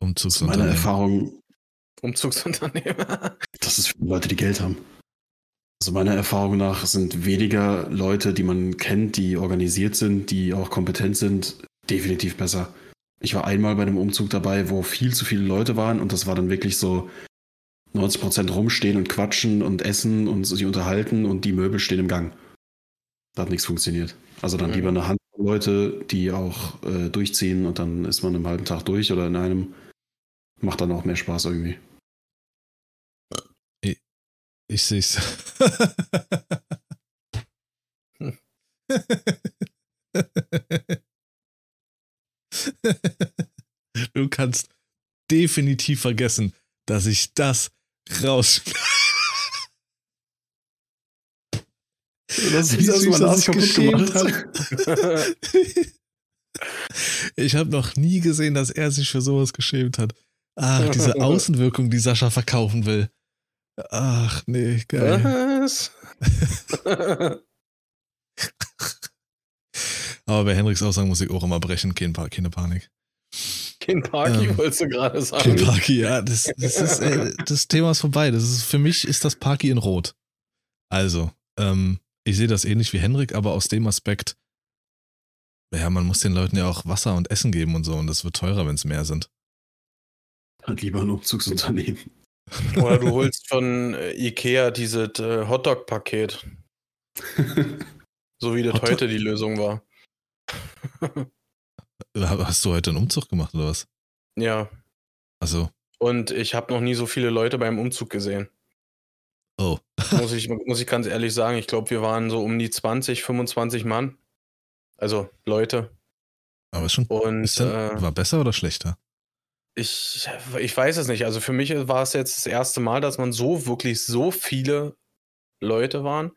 Meine Umzugsunternehmen. Erfahrung, Umzugsunternehmer. das ist für Leute, die Geld haben. Also meiner Erfahrung nach sind weniger Leute, die man kennt, die organisiert sind, die auch kompetent sind, definitiv besser. Ich war einmal bei einem Umzug dabei, wo viel zu viele Leute waren und das war dann wirklich so 90% rumstehen und quatschen und essen und sich unterhalten und die Möbel stehen im Gang. Da hat nichts funktioniert. Also dann Mhm. lieber eine Handvoll Leute, die auch äh, durchziehen und dann ist man im halben Tag durch oder in einem. Macht dann auch mehr Spaß irgendwie. Ich seh's. du kannst definitiv vergessen, dass ich das raus. Das Wie süß er sich geschämt hat. Ich habe noch nie gesehen, dass er sich für sowas geschämt hat. Ach, diese Außenwirkung, die Sascha verkaufen will. Ach, nee, geil. Was? Aber bei Henriks Aussagen muss ich auch immer brechen, kein pa keine Panik. Kein Parky, Ähm, wolltest du gerade Kein sagen. Parky, ja, das, das, ist, äh, das Thema ist vorbei. Das ist, für mich ist das Parky in Rot. Also, ähm, ich sehe das ähnlich wie Henrik, aber aus dem Aspekt, ja, man muss den Leuten ja auch Wasser und Essen geben und so und das wird teurer, wenn es mehr sind. Hat lieber ein Umzugsunternehmen. Oder du holst von äh, Ikea dieses äh, Hotdog-Paket, so wie das Hotdog? heute die Lösung war. Hast du heute einen Umzug gemacht oder was? ja, Also, und ich habe noch nie so viele Leute beim Umzug gesehen. oh. Muss ich, muss ich ganz ehrlich sagen. Ich glaube, wir waren so um die 20, 25 Mann. Also Leute. Aber ist schon. Und Ist denn, äh, war besser oder schlechter? ich, ich weiß es nicht. Also für mich war es jetzt das erste Mal, dass man so wirklich so viele Leute waren.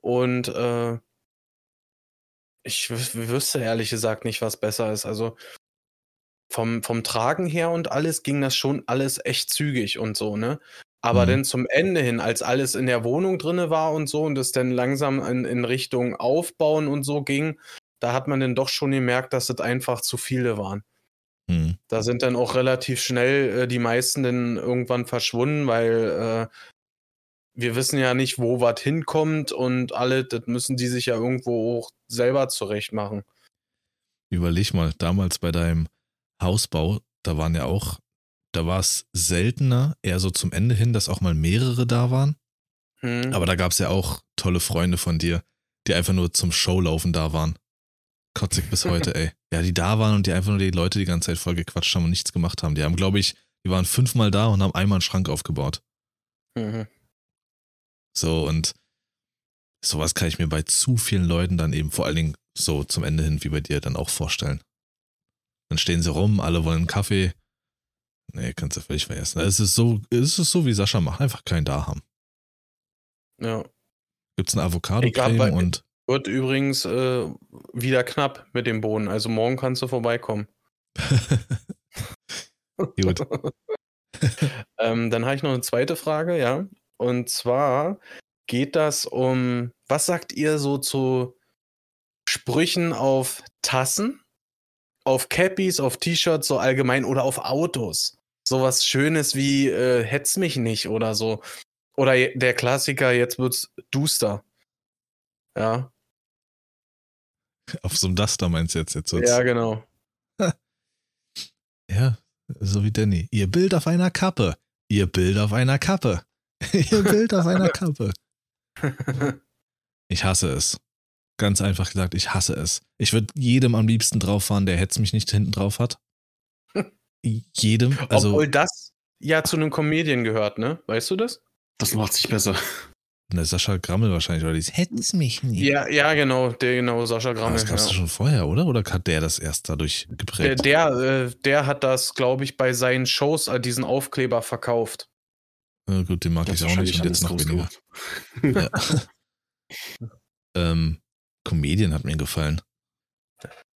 Und äh, ich wü- wüsste ehrlich gesagt nicht, was besser ist. Also vom, vom Tragen her und alles ging das schon alles echt zügig und so, ne? Aber Mhm. dann zum Ende hin, als alles in der Wohnung drinne war und so und es dann langsam in, in Richtung Aufbauen und so ging, da hat man dann doch schon gemerkt, dass es einfach zu viele waren. Hm. Da sind dann auch relativ schnell äh, die meisten dann irgendwann verschwunden, weil äh, wir wissen ja nicht, wo was hinkommt und alle, das müssen die sich ja irgendwo auch selber zurecht machen. Überleg mal, damals bei deinem Hausbau, da waren ja auch, da war es seltener, eher so zum Ende hin, dass auch mal mehrere da waren. Hm. Aber da gab es ja auch tolle Freunde von dir, die einfach nur zum Showlaufen da waren. Kotzig bis heute, ey. Ja, die da waren und die einfach nur die Leute die ganze Zeit voll gequatscht haben und nichts gemacht haben. Die haben, glaube ich, die waren fünfmal da und haben einmal einen Schrank aufgebaut. Mhm. So, und sowas kann ich mir bei zu vielen Leuten dann eben vor allen Dingen so zum Ende hin wie bei dir dann auch vorstellen. Dann stehen sie rum, alle wollen einen Kaffee. Nee, kannst du völlig vergessen. Es ist so, es ist so wie Sascha macht, einfach keinen da haben. Ja. Gibt's eine Avocado-Creme und Wird übrigens äh, wieder knapp mit dem Boden. Also morgen kannst du vorbeikommen. Gut. ähm, dann habe ich noch eine zweite Frage, ja. Und zwar geht das um, was sagt ihr so zu Sprüchen auf Tassen, auf Cappies, auf T-Shirts so allgemein oder auf Autos? Sowas Schönes wie äh, hetz mich nicht oder so. Oder der Klassiker, jetzt wird's duster. Ja, auf so einem Duster meinst du jetzt? jetzt wird's- ja, genau. ja, so wie Danny. Ihr Bild auf einer Kappe. Ihr Bild auf einer Kappe. Ihr Bild auf einer Kappe. Ich hasse es. Ganz einfach gesagt, ich hasse es. Ich würde jedem am liebsten drauf fahren, der Hetz mich nicht hinten drauf hat. Jedem. Also, Obwohl das ja zu einem Comedian gehört, ne? Weißt du das? Das macht sich besser. ne, Sascha Grammel wahrscheinlich, oder dieses Hetz mich nicht. Ja, ja, genau, der genau, Sascha Aber Grammel. das gab's ja. doch schon vorher, oder? Oder hat der das erst dadurch Der, geprägt? der, äh, der hat das, glaube ich, bei seinen Shows äh, diesen Aufkleber verkauft. Ja, gut, den mag Das ich auch nicht und jetzt noch weniger. Ja. ähm, Comedian hat mir gefallen.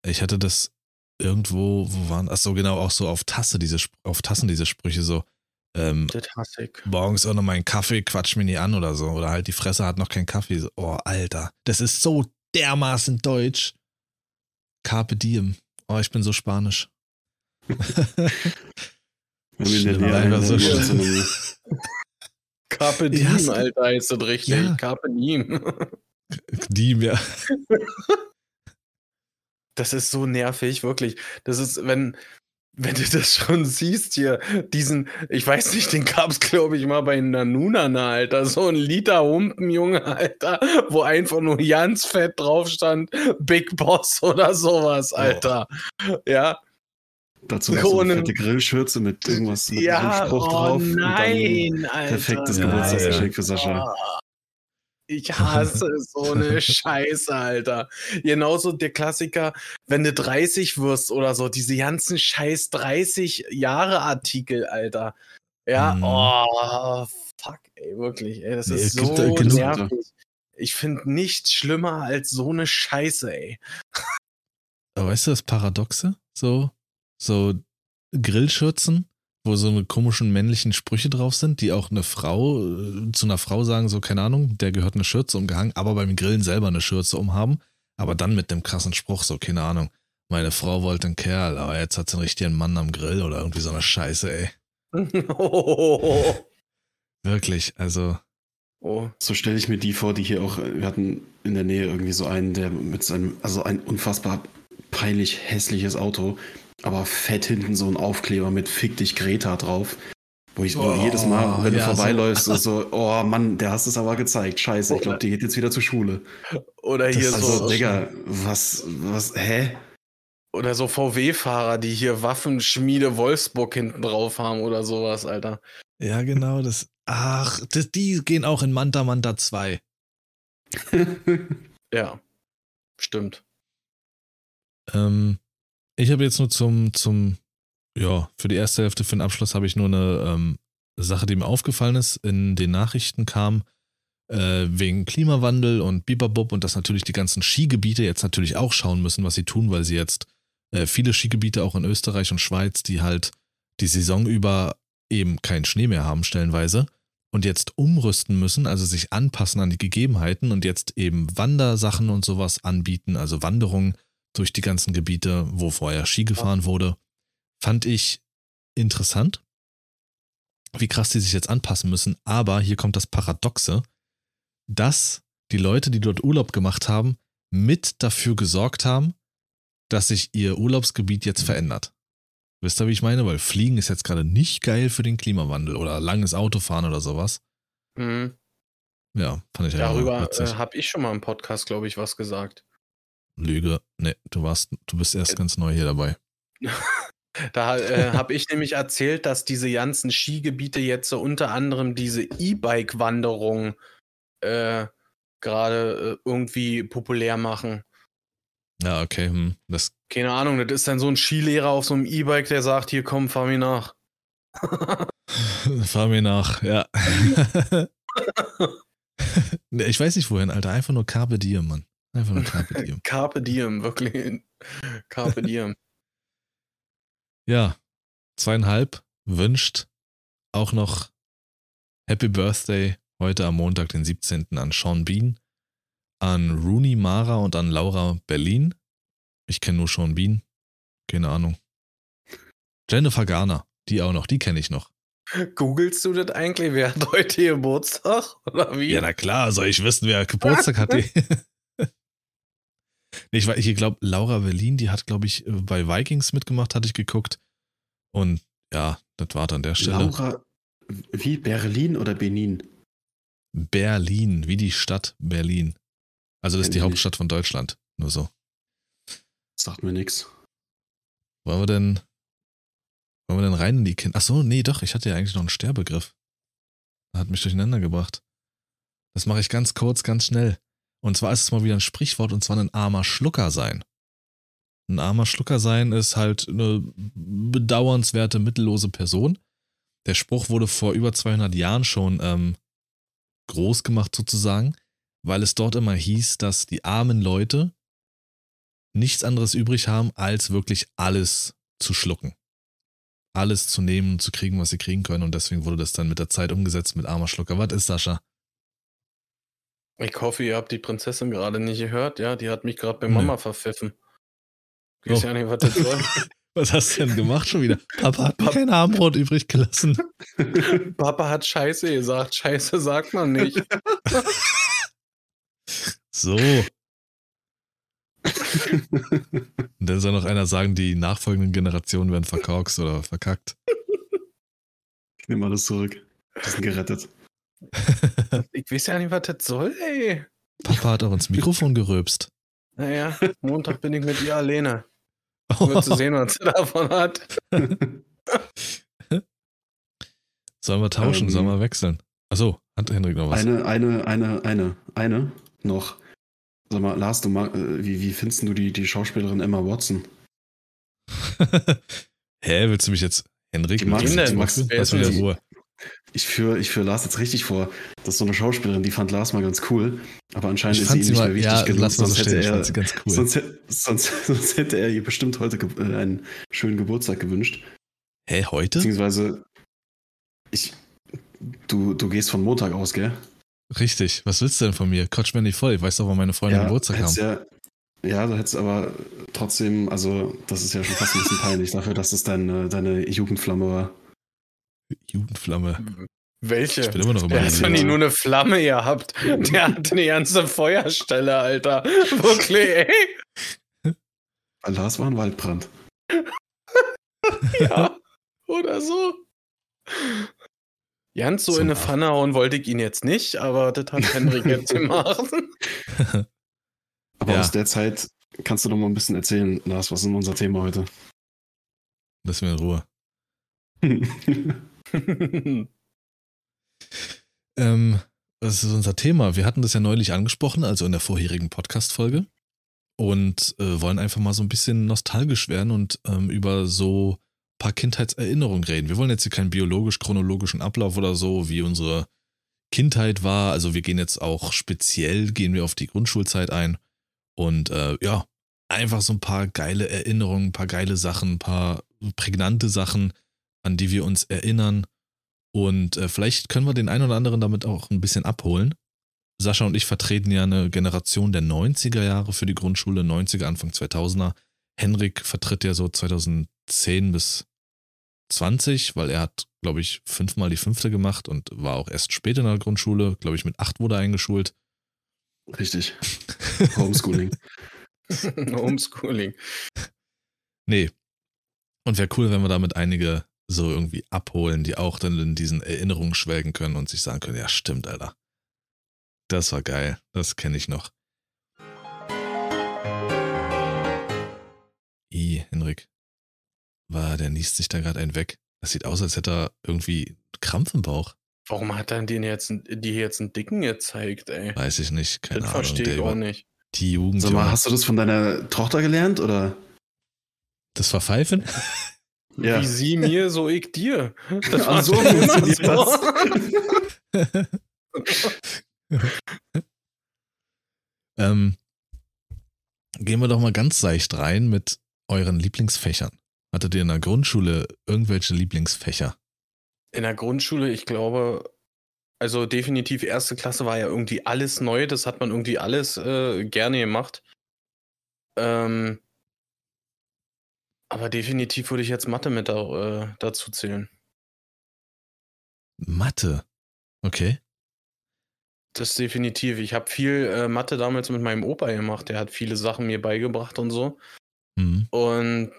Ich hatte das irgendwo, wo waren, ach so genau, auch so auf Tasse, diese, auf Tassen diese Sprüche so, ähm, Das hasse ich. morgens auch noch meinen Kaffee, quatsch mir nie an oder so. Oder halt die Fresse hat noch keinen Kaffee. So, oh, Alter, das ist so dermaßen deutsch. Carpe Diem. Oh, ich bin so spanisch. Schlimm, so so schlimm. Carpe Ja, Diem, du- Alter, heißt das richtig. Ja. Carpe Diem. Diem, ja. Das ist so nervig, wirklich. Das ist, wenn, wenn du das schon siehst hier, diesen, ich weiß nicht, den gab's, glaube ich, mal bei Nanunana, Alter. So ein Liter Humpen, Junge, Alter, wo einfach nur ganz fett drauf stand, Big Boss oder sowas, Alter. Ja, Dazu noch so eine fette Grillschürze mit irgendwas mit ja, einem Spruch oh drauf. nein, Alter. perfektes Ja, Geburtstagsgeschenk für Sascha. Ah, Ich hasse so eine Scheiße, Alter. Genauso der Klassiker, wenn du 30 wirst oder so, diese ganzen scheiß 30 Jahre Artikel, Alter. Ja, Mhm. oh, fuck, ey, wirklich, ey, das Nee, ist so genug- nervig. Ich finde nichts schlimmer als so eine Scheiße, ey. Aber weißt du das Paradoxe? So, so Grillschürzen, wo so eine komischen männlichen Sprüche drauf sind, die auch eine Frau äh, zu einer Frau sagen, so, keine Ahnung, der gehört eine Schürze umgehangen, aber beim Grillen selber eine Schürze umhaben, aber dann mit dem krassen Spruch, so, keine Ahnung, meine Frau wollte einen Kerl, aber jetzt hat sie einen richtigen Mann am Grill oder irgendwie so eine Scheiße, ey. oh, Wirklich, also, oh. So stelle ich mir die vor, die hier auch, wir hatten in der Nähe irgendwie so einen, der mit seinem, also ein unfassbar peinlich hässliches Auto, aber fett hinten so ein Aufkleber mit Fick dich Greta drauf. Wo ich Oh, jedes Mal, wenn ja, du vorbeiläufst, so. so, oh Mann, der hast es aber gezeigt. Scheiße, ich glaube, die geht jetzt wieder zur Schule. Oder Das hier ist Also, so. Digga, was, was, hä? Oder so VW-Fahrer, die hier Waffenschmiede Wolfsburg hinten drauf haben oder sowas, Alter. ja, genau, das, ach, das, die gehen auch in Manta Manta 2. Ja, stimmt. Ähm, ich habe jetzt nur zum, zum, ja, für die erste Hälfte, für den Abschluss habe ich nur eine ähm, Sache, die mir aufgefallen ist, in den Nachrichten kam, äh, wegen Klimawandel und Bibabub und dass natürlich die ganzen Skigebiete jetzt natürlich auch schauen müssen, was sie tun, weil sie jetzt äh, viele Skigebiete auch in Österreich und Schweiz, die halt die Saison über eben keinen Schnee mehr haben, stellenweise, und jetzt umrüsten müssen, also sich anpassen an die Gegebenheiten und jetzt eben Wandersachen und sowas anbieten, also Wanderungen durch die ganzen Gebiete, wo vorher Ski gefahren wurde, fand ich interessant, wie krass die sich jetzt anpassen müssen. Aber hier kommt das Paradoxe, dass die Leute, die dort Urlaub gemacht haben, mit dafür gesorgt haben, dass sich ihr Urlaubsgebiet jetzt verändert. Wisst ihr, wie ich meine? Weil Fliegen ist jetzt gerade nicht geil für den Klimawandel oder langes Autofahren oder sowas. Mhm. Ja, fand ich ja Darüber äh, habe ich schon mal im Podcast, glaube ich, was gesagt. Lüge. Nee, du warst, du bist erst ganz neu hier dabei. Da äh, habe ich nämlich erzählt, dass diese ganzen Skigebiete jetzt so unter anderem diese E-Bike-Wanderung äh, gerade äh, irgendwie populär machen. Ja, okay, hm. Das Keine Ahnung, das ist dann so ein Skilehrer auf so einem E-Bike, der sagt, hier komm, fahr mir nach. Fahr mir nach, ja. Ich weiß nicht wohin, Alter. Einfach nur Carpe Diem, Mann. Einfach nur Carpe Diem. Carpe Diem, wirklich. Carpe Diem. Ja, zweieinhalb wünscht auch noch Happy Birthday heute am Montag, den 17. an Sean Bean, an Rooney Mara und an Laura Berlin. Ich kenne nur Sean Bean. Keine Ahnung. Jennifer Garner, die auch noch, die kenne ich noch. Googlest du das eigentlich? Wer hat heute Geburtstag? Oder wie? Ja, na klar, soll ich wissen, wer Geburtstag hat. Nee, ich, ich glaube, Laura Berlin, die hat, glaube ich, bei Vikings mitgemacht, hatte ich geguckt. Und ja, das war dann der Stelle. Laura, wie Berlin oder Benin? Berlin, wie die Stadt Berlin. Also das ist die. Hauptstadt von Deutschland. Nur so. Sagt mir nix. Wollen wir denn, wollen wir denn rein in die Kinder? Ach so, nee, doch, ich hatte ja eigentlich noch einen Sterbegriff. Hat mich durcheinander gebracht. Das mache ich ganz kurz, ganz schnell. Und zwar ist es mal wieder ein Sprichwort und zwar ein armer Schlucker sein. Ein armer Schlucker sein ist halt eine bedauernswerte, mittellose Person. Der Spruch wurde vor über 200 Jahren schon ähm, groß gemacht sozusagen, weil es dort immer hieß, dass die armen Leute nichts anderes übrig haben, als wirklich alles zu schlucken. Alles zu nehmen und zu kriegen, was sie kriegen können. Und deswegen wurde das dann mit der Zeit umgesetzt mit armer Schlucker. Was ist Sascha? Ich hoffe, ihr habt die Prinzessin gerade nicht gehört. Ja, die hat mich gerade bei Nee. Mama verpfiffen. Ich weiß ja nicht, was das soll. Was hast du denn gemacht schon wieder? Papa hat mir kein Armbrot übrig gelassen. Papa hat Scheiße gesagt. Scheiße sagt man nicht. So. Und dann soll noch einer sagen, die nachfolgenden Generationen werden verkorkst oder verkackt. Ich nehme alles zurück. Die sind gerettet. Ich weiß ja nicht, was das soll, ey. Papa hat auch ins Mikrofon geröbst. Naja, Montag bin ich mit ihr alleine. Wird zu sehen, was sie davon hat. Sollen wir tauschen? Ähm, Sollen wir wechseln? Achso, hat Henrik noch was? Eine, eine, eine, eine, eine noch. Sag mal, Lars, du mag, äh, wie, wie findest du die, die Schauspielerin Emma Watson? Hä, willst du mich jetzt, Henrik, Die magst jetzt Max. wechseln? Wer Lass mich in Ruhe. Ich führe ich führ Lars jetzt richtig vor. Das ist so eine Schauspielerin, die fand Lars mal ganz cool, aber anscheinend ist sie fand ihm nicht mal, mehr wichtig ja, genug, mal so sonst hätte er, cool. sonst, sonst, sonst hätte er ihr bestimmt heute äh, einen schönen Geburtstag gewünscht. Hä, heute? Beziehungsweise, ich, du, du gehst von Montag aus, gell? Richtig, was willst du denn von mir? Quatsch mir nicht voll, ich weiß doch, wann meine Freunde Geburtstag haben. Ja, ja, du hättest aber trotzdem, also das ist ja schon fast ein bisschen peinlich dafür, dass es deine, deine Jugendflamme war. Jugendflamme. Welche? Ich bin immer noch Der hat doch nie nur eine Flamme gehabt. Der hat eine ganze Feuerstelle, Alter. Wirklich, ey. Lars war ein Waldbrand. Ja. Oder so. Ganz so Zum in eine Pfanne hauen wollte ich ihn jetzt nicht, aber das hat Henrik jetzt gemacht. Aber Ja. aus der Zeit kannst du doch mal ein bisschen erzählen, Lars, was ist denn unser Thema heute? Lass mir in Ruhe. Ähm, das ist unser Thema. Wir hatten das ja neulich angesprochen, also in der vorherigen Podcast-Folge. Und äh, wollen einfach mal so ein bisschen nostalgisch werden und ähm, über so ein paar Kindheitserinnerungen reden. Wir wollen jetzt hier keinen biologisch-chronologischen Ablauf oder so, wie unsere Kindheit war. Also wir gehen jetzt auch speziell, gehen wir auf die Grundschulzeit ein. Und äh, ja, einfach so ein paar geile Erinnerungen, ein paar geile Sachen, ein paar prägnante Sachen, an die wir uns erinnern. Und äh, vielleicht können wir den einen oder anderen damit auch ein bisschen abholen. Sascha und ich vertreten ja eine Generation der 90er Jahre für die Grundschule, 90er, Anfang 2000er. Henrik vertritt ja so 2010 bis 20, weil er hat, glaube ich, fünfmal die fünfte gemacht und war auch erst spät in der Grundschule. Glaube ich, mit acht wurde er eingeschult. Richtig. Homeschooling. Homeschooling. Nee. Und wäre cool, wenn wir damit einige so irgendwie abholen, die auch dann in diesen Erinnerungen schwelgen können und sich sagen können, ja stimmt, Alter. Das war geil. Das kenne ich noch. I, Henrik. War, der niest sich da gerade einen weg. Das sieht aus, als hätte er irgendwie Krampf im Bauch. Warum hat er den jetzt, die jetzt einen Dicken gezeigt, ey? Weiß ich nicht. Keine das Ahnung. verstehe ich auch nicht. die Jugend. Sag mal, hast du das von deiner Tochter gelernt oder? das Verpfeifen? Ja. Wie sie mir, so ich dir. Das war so, immer das- so. ähm, gehen wir doch mal ganz seicht rein mit euren Lieblingsfächern. Hattet ihr in der Grundschule irgendwelche Lieblingsfächer? In der Grundschule, ich glaube, also definitiv erste Klasse war ja irgendwie alles neu. Das hat man irgendwie alles äh, gerne gemacht. Ähm, aber definitiv würde ich jetzt Mathe mit da, äh, dazu zählen. Mathe. Okay. Das definitiv. Ich habe viel äh, Mathe damals mit meinem Opa gemacht. Der hat viele Sachen mir beigebracht und so. Mhm. Und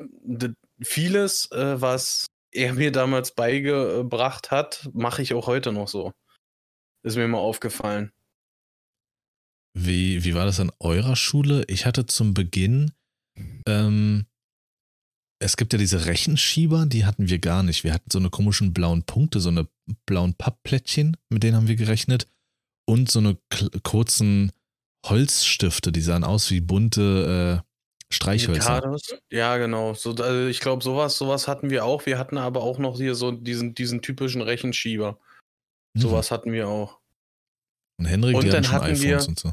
vieles, äh, was er mir damals beigebracht hat, mache ich auch heute noch so. Ist mir mal aufgefallen. Wie, wie war das an eurer Schule? Ich hatte zum Beginn, ähm, es gibt ja diese Rechenschieber, die hatten wir gar nicht. Wir hatten so eine komischen blauen Punkte, so eine blauen Pappplättchen, mit denen haben wir gerechnet. Und so eine kurzen Holzstifte, die sahen aus wie bunte äh, Streichhölzer. Mikhados? Ja, genau. So, also ich glaube, sowas, sowas hatten wir auch. Wir hatten aber auch noch hier so diesen, diesen typischen Rechenschieber. Mhm. Sowas hatten wir auch. Und Henrik, Und die hatten dann schon hatten iPhones wir- und so.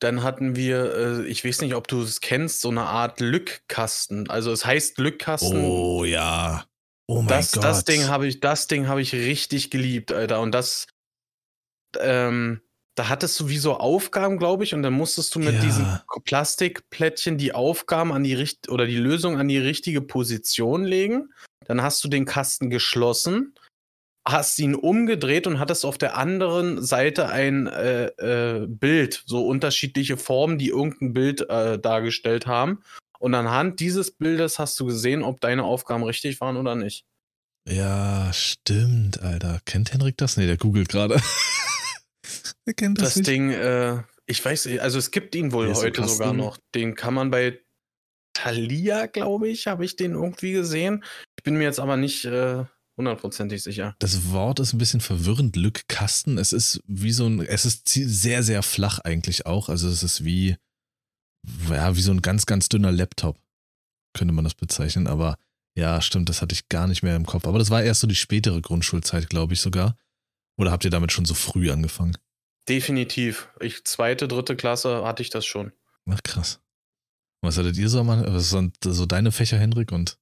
Dann hatten wir, äh, ich weiß nicht, ob du es kennst, so eine Art Lückkasten. Also es heißt Lückkasten. Oh ja. Oh mein das, Gott. das Ding habe ich, das Ding habe ich richtig geliebt, Alter. Und das, ähm, da hattest du wie so Aufgaben, glaube ich, und dann musstest du mit Ja. diesen Plastikplättchen die Aufgaben an die richt oder die Lösung an die richtige Position legen. Dann hast du den Kasten geschlossen, hast ihn umgedreht und hattest auf der anderen Seite ein äh, äh, Bild, so unterschiedliche Formen, die irgendein Bild äh, dargestellt haben. Und anhand dieses Bildes hast du gesehen, ob deine Aufgaben richtig waren oder nicht. Ja, stimmt, Alter. Kennt Henrik das? Nee, der googelt gerade. Wer kennt das, Das nicht? Ding, äh, ich weiß, also es gibt ihn wohl ein heute sogar Kasten. noch. Den kann man bei Thalia, glaube ich, habe ich den irgendwie gesehen. Ich bin mir jetzt aber nicht äh, hundertprozentig sicher. Das Wort ist ein bisschen verwirrend, Lückkasten. Es ist wie so ein, es ist sehr, sehr flach eigentlich auch. Also es ist wie, ja, wie so ein ganz, ganz dünner Laptop, könnte man das bezeichnen. Aber ja, stimmt, das hatte ich gar nicht mehr im Kopf. Aber das war erst so die spätere Grundschulzeit, glaube ich sogar. Oder habt ihr damit schon so früh angefangen? Definitiv. Ich, zweite, dritte Klasse hatte ich das schon. Ach, krass. Was hattet ihr so am Anfang? Was sind so deine Fächer, Henrik, und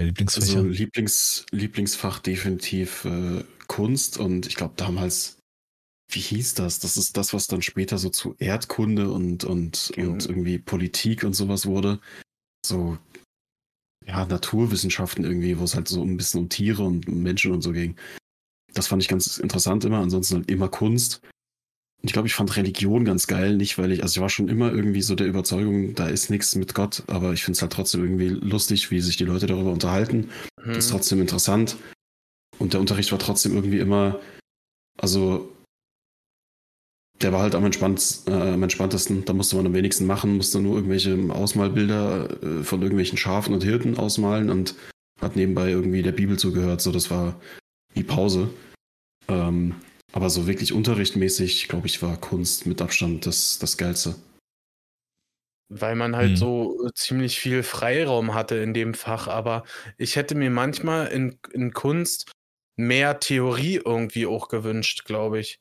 der Lieblingsfächer? Also Lieblings, Lieblingsfach definitiv äh, Kunst und ich glaube damals, wie hieß das? Das ist das, was dann später so zu Erdkunde und, und, Mhm. und irgendwie Politik und sowas wurde. So, ja, Naturwissenschaften irgendwie, wo es halt so ein bisschen um Tiere und um Menschen und so ging. Das fand ich ganz interessant immer, ansonsten halt immer Kunst. Ich glaube, ich fand Religion ganz geil, nicht weil ich, also ich war schon immer irgendwie so der Überzeugung, da ist nichts mit Gott, aber ich finde es halt trotzdem irgendwie lustig, wie sich die Leute darüber unterhalten. Hm. Das ist trotzdem interessant. Und der Unterricht war trotzdem irgendwie immer, also der war halt am, entspannt, äh, am entspanntesten. Da musste man am wenigsten machen, musste nur irgendwelche Ausmalbilder äh, von irgendwelchen Schafen und Hirten ausmalen und hat nebenbei irgendwie der Bibel zugehört. So, das war wie Pause. Ähm, aber so wirklich unterrichtmäßig, glaube ich, war Kunst mit Abstand das, das Geilste. Weil man halt Hm. so äh, ziemlich viel Freiraum hatte in dem Fach, aber ich hätte mir manchmal in, in Kunst mehr Theorie irgendwie auch gewünscht, glaube ich.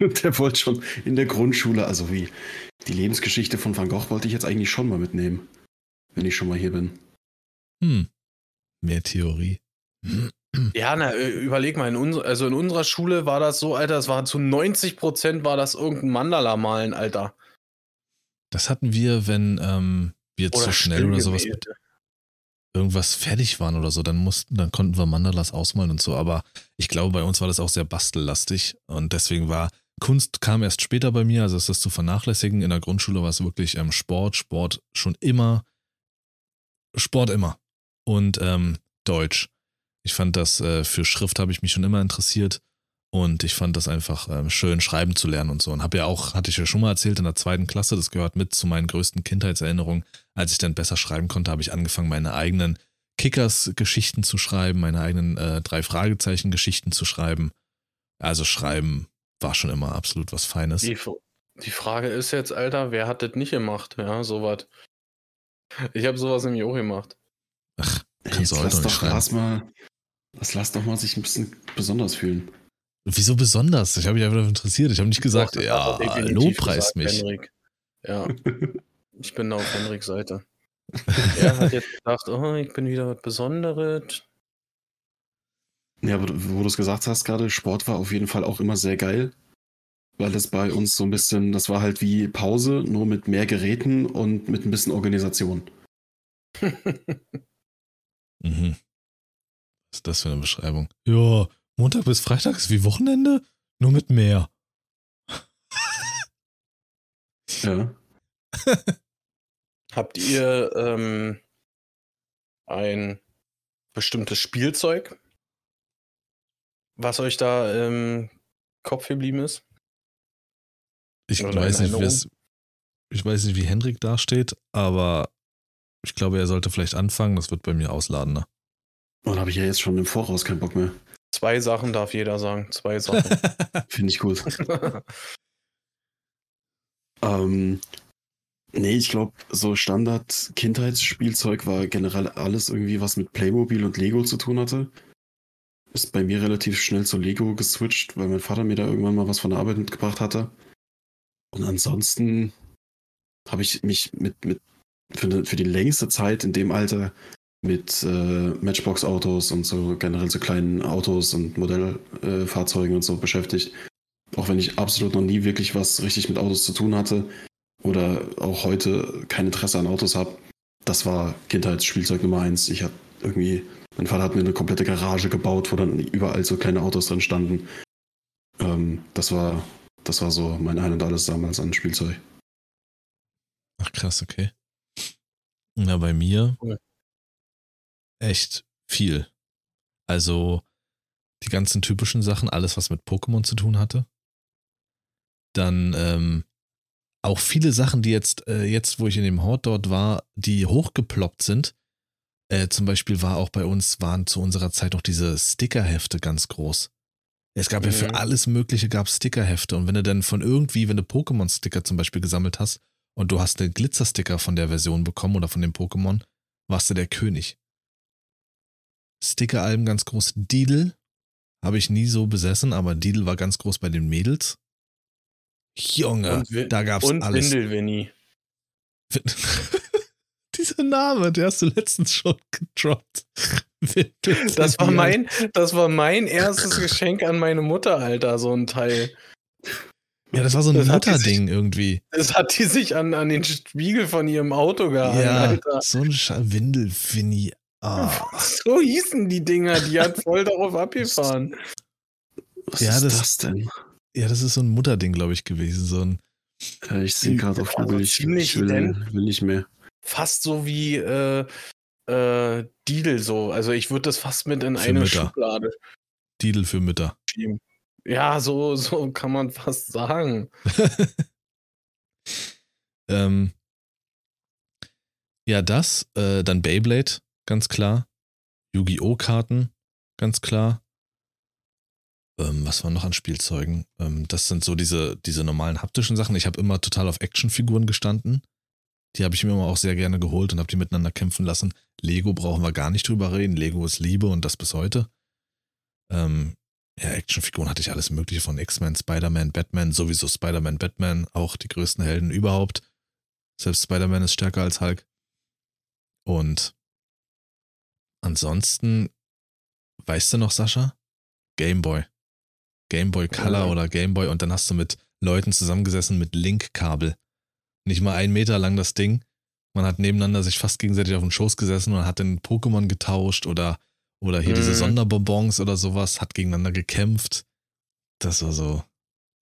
Der wollte schon in der Grundschule, also wie die Lebensgeschichte von Van Gogh wollte ich jetzt eigentlich schon mal mitnehmen, wenn ich schon mal hier bin. Hm. Mehr Theorie. Ja, na, äh, überleg mal, in uns, also in unserer Schule war das so, Alter, es war zu 90 Prozent war das irgendein Mandala malen, Alter. Das hatten wir, wenn ähm, wir zu schnell oder sowas mit irgendwas fertig waren oder so, dann mussten, dann konnten wir Mandalas ausmalen und so. Aber ich glaube, bei uns war das auch sehr bastellastig und deswegen war Kunst kam erst später bei mir, also ist das zu vernachlässigen. In der Grundschule war es wirklich ähm, Sport, Sport schon immer, Sport immer und ähm, Deutsch. Ich fand das äh, für Schrift habe ich mich schon immer interessiert und ich fand das einfach ähm, schön, schreiben zu lernen und so. Und habe ja auch, hatte ich ja schon mal erzählt, in der zweiten Klasse, das gehört mit zu meinen größten Kindheitserinnerungen. Als ich dann besser schreiben konnte, habe ich angefangen, meine eigenen Kickers-Geschichten zu schreiben, meine eigenen äh, drei Fragezeichen-Geschichten zu schreiben. Also schreiben war schon immer absolut was Feines. Die, die Frage ist jetzt, Alter, wer hat das nicht gemacht? Ja, sowas. Ich habe sowas nämlich auch gemacht. Ach, Kannst jetzt du heute lass doch schreiben. lass mal, das lass doch mal sich ein bisschen besonders fühlen. wieso besonders? Ich habe mich einfach dafür interessiert. Ich habe nicht gesagt, Doch, ja, gesagt, mich. Henrik. Ja, ich bin auf Henriks Seite. Er hat jetzt gedacht, oh, ich bin wieder was Besonderes. Ja, aber wo du es gesagt hast gerade, Sport war auf jeden Fall auch immer sehr geil. Weil das bei uns so ein bisschen, das war halt wie Pause, nur mit mehr Geräten und mit ein bisschen Organisation. Mhm. Was ist das für eine Beschreibung? Ja, Montag bis Freitag ist wie Wochenende, nur mit mehr. Ja. Habt ihr ähm, ein bestimmtes Spielzeug, was euch da im Kopf geblieben ist? Ich Oder weiß nicht, wie's- ich weiß nicht, wie Henrik dasteht, aber ich glaube, er sollte vielleicht anfangen. Das wird bei mir ausladender. Und da habe ich ja jetzt schon im Voraus keinen Bock mehr. Zwei Sachen darf jeder sagen. Zwei Sachen. Finde ich gut. Ähm, nee, ich glaube, so Standard-Kindheitsspielzeug war generell alles irgendwie, was mit Playmobil und Lego zu tun hatte. Ist bei mir relativ schnell zu Lego geswitcht, weil mein Vater mir da irgendwann mal was von der Arbeit mitgebracht hatte. Und ansonsten habe ich mich mit, mit für, für die längste Zeit in dem Alter mit äh, Matchbox-Autos und so generell so kleinen Autos und Modellfahrzeugen und so beschäftigt. Auch wenn ich absolut noch nie wirklich was richtig mit Autos zu tun hatte oder auch heute kein Interesse an Autos habe, das war Kindheitsspielzeug Nummer eins. Ich hatte irgendwie, mein Vater hat mir eine komplette Garage gebaut, wo dann überall so kleine Autos drin standen. Ähm, das war, das war so mein Ein und Alles damals an Spielzeug. Ach krass, okay. Na, bei mir Cool. Echt viel. Also die ganzen typischen Sachen, alles, was mit Pokémon zu tun hatte. Dann ähm, auch viele Sachen, die jetzt, äh, jetzt, wo ich in dem Hort dort war, die hochgeploppt sind. Äh, zum Beispiel war auch bei uns, waren zu unserer Zeit noch diese Stickerhefte ganz groß. Es gab ja für Mhm. alles Mögliche gab Stickerhefte. Und wenn du dann von irgendwie, wenn du Pokémon-Sticker zum Beispiel gesammelt hast und du hast einen Glitzersticker von der Version bekommen oder von dem Pokémon, warst du der König. Stickeralben ganz groß. Deedle habe ich nie so besessen, aber Deedle war ganz groß bei den Mädels. Junge, Und da gab's Und alles. Windelwinnie. Dieser Name, der hast du letztens schon gedroppt. Das war mein, das war mein erstes Geschenk an meine Mutter, Alter, so ein Teil. Ja, das war so ein Das Mutterding irgendwie. Das hat die sich an, an den Spiegel von ihrem Auto gehangen, Ja, Alter. so ein Windelfinny. So hießen die Dinger, die hat voll darauf abgefahren. Was Ja, ist das- das, denn? Ja, das ist so ein Mutterding, glaube ich, gewesen. So ein, Äh, ich sehe gerade auf Google, ich, ich will, will nicht mehr. Fast so wie äh, äh, Didel so. Also ich würde das fast mit in Für eine Mütter. Schublade Deedle für Mütter. schieben. Ja, so, so kann man fast sagen. ähm, ja, das, äh, dann Beyblade, ganz klar. Yu-Gi-Oh! Karten, ganz klar. Ähm, was war noch an Spielzeugen? Ähm, das sind so diese, diese normalen haptischen Sachen. Ich habe immer total auf Actionfiguren gestanden. Die habe ich mir immer auch sehr gerne geholt und habe die miteinander kämpfen lassen. Lego brauchen wir gar nicht drüber reden. Lego ist Liebe und das bis heute. Ähm, ja, Actionfiguren hatte ich alles Mögliche von X-Men, Spider-Man, Batman, sowieso Spider-Man, Batman, auch die größten Helden überhaupt. Selbst Spider-Man ist stärker als Hulk. Und ansonsten, weißt du noch, Sascha? Gameboy. Gameboy Color Ja. oder Gameboy und dann hast du mit Leuten zusammengesessen mit Link-Kabel. Nicht mal ein Meter lang das Ding. Man hat nebeneinander sich fast gegenseitig auf den Schoß gesessen und hat den Pokémon getauscht oder, oder hier diese Mhm. Sonderbonbons oder sowas, hat gegeneinander gekämpft. Das war so,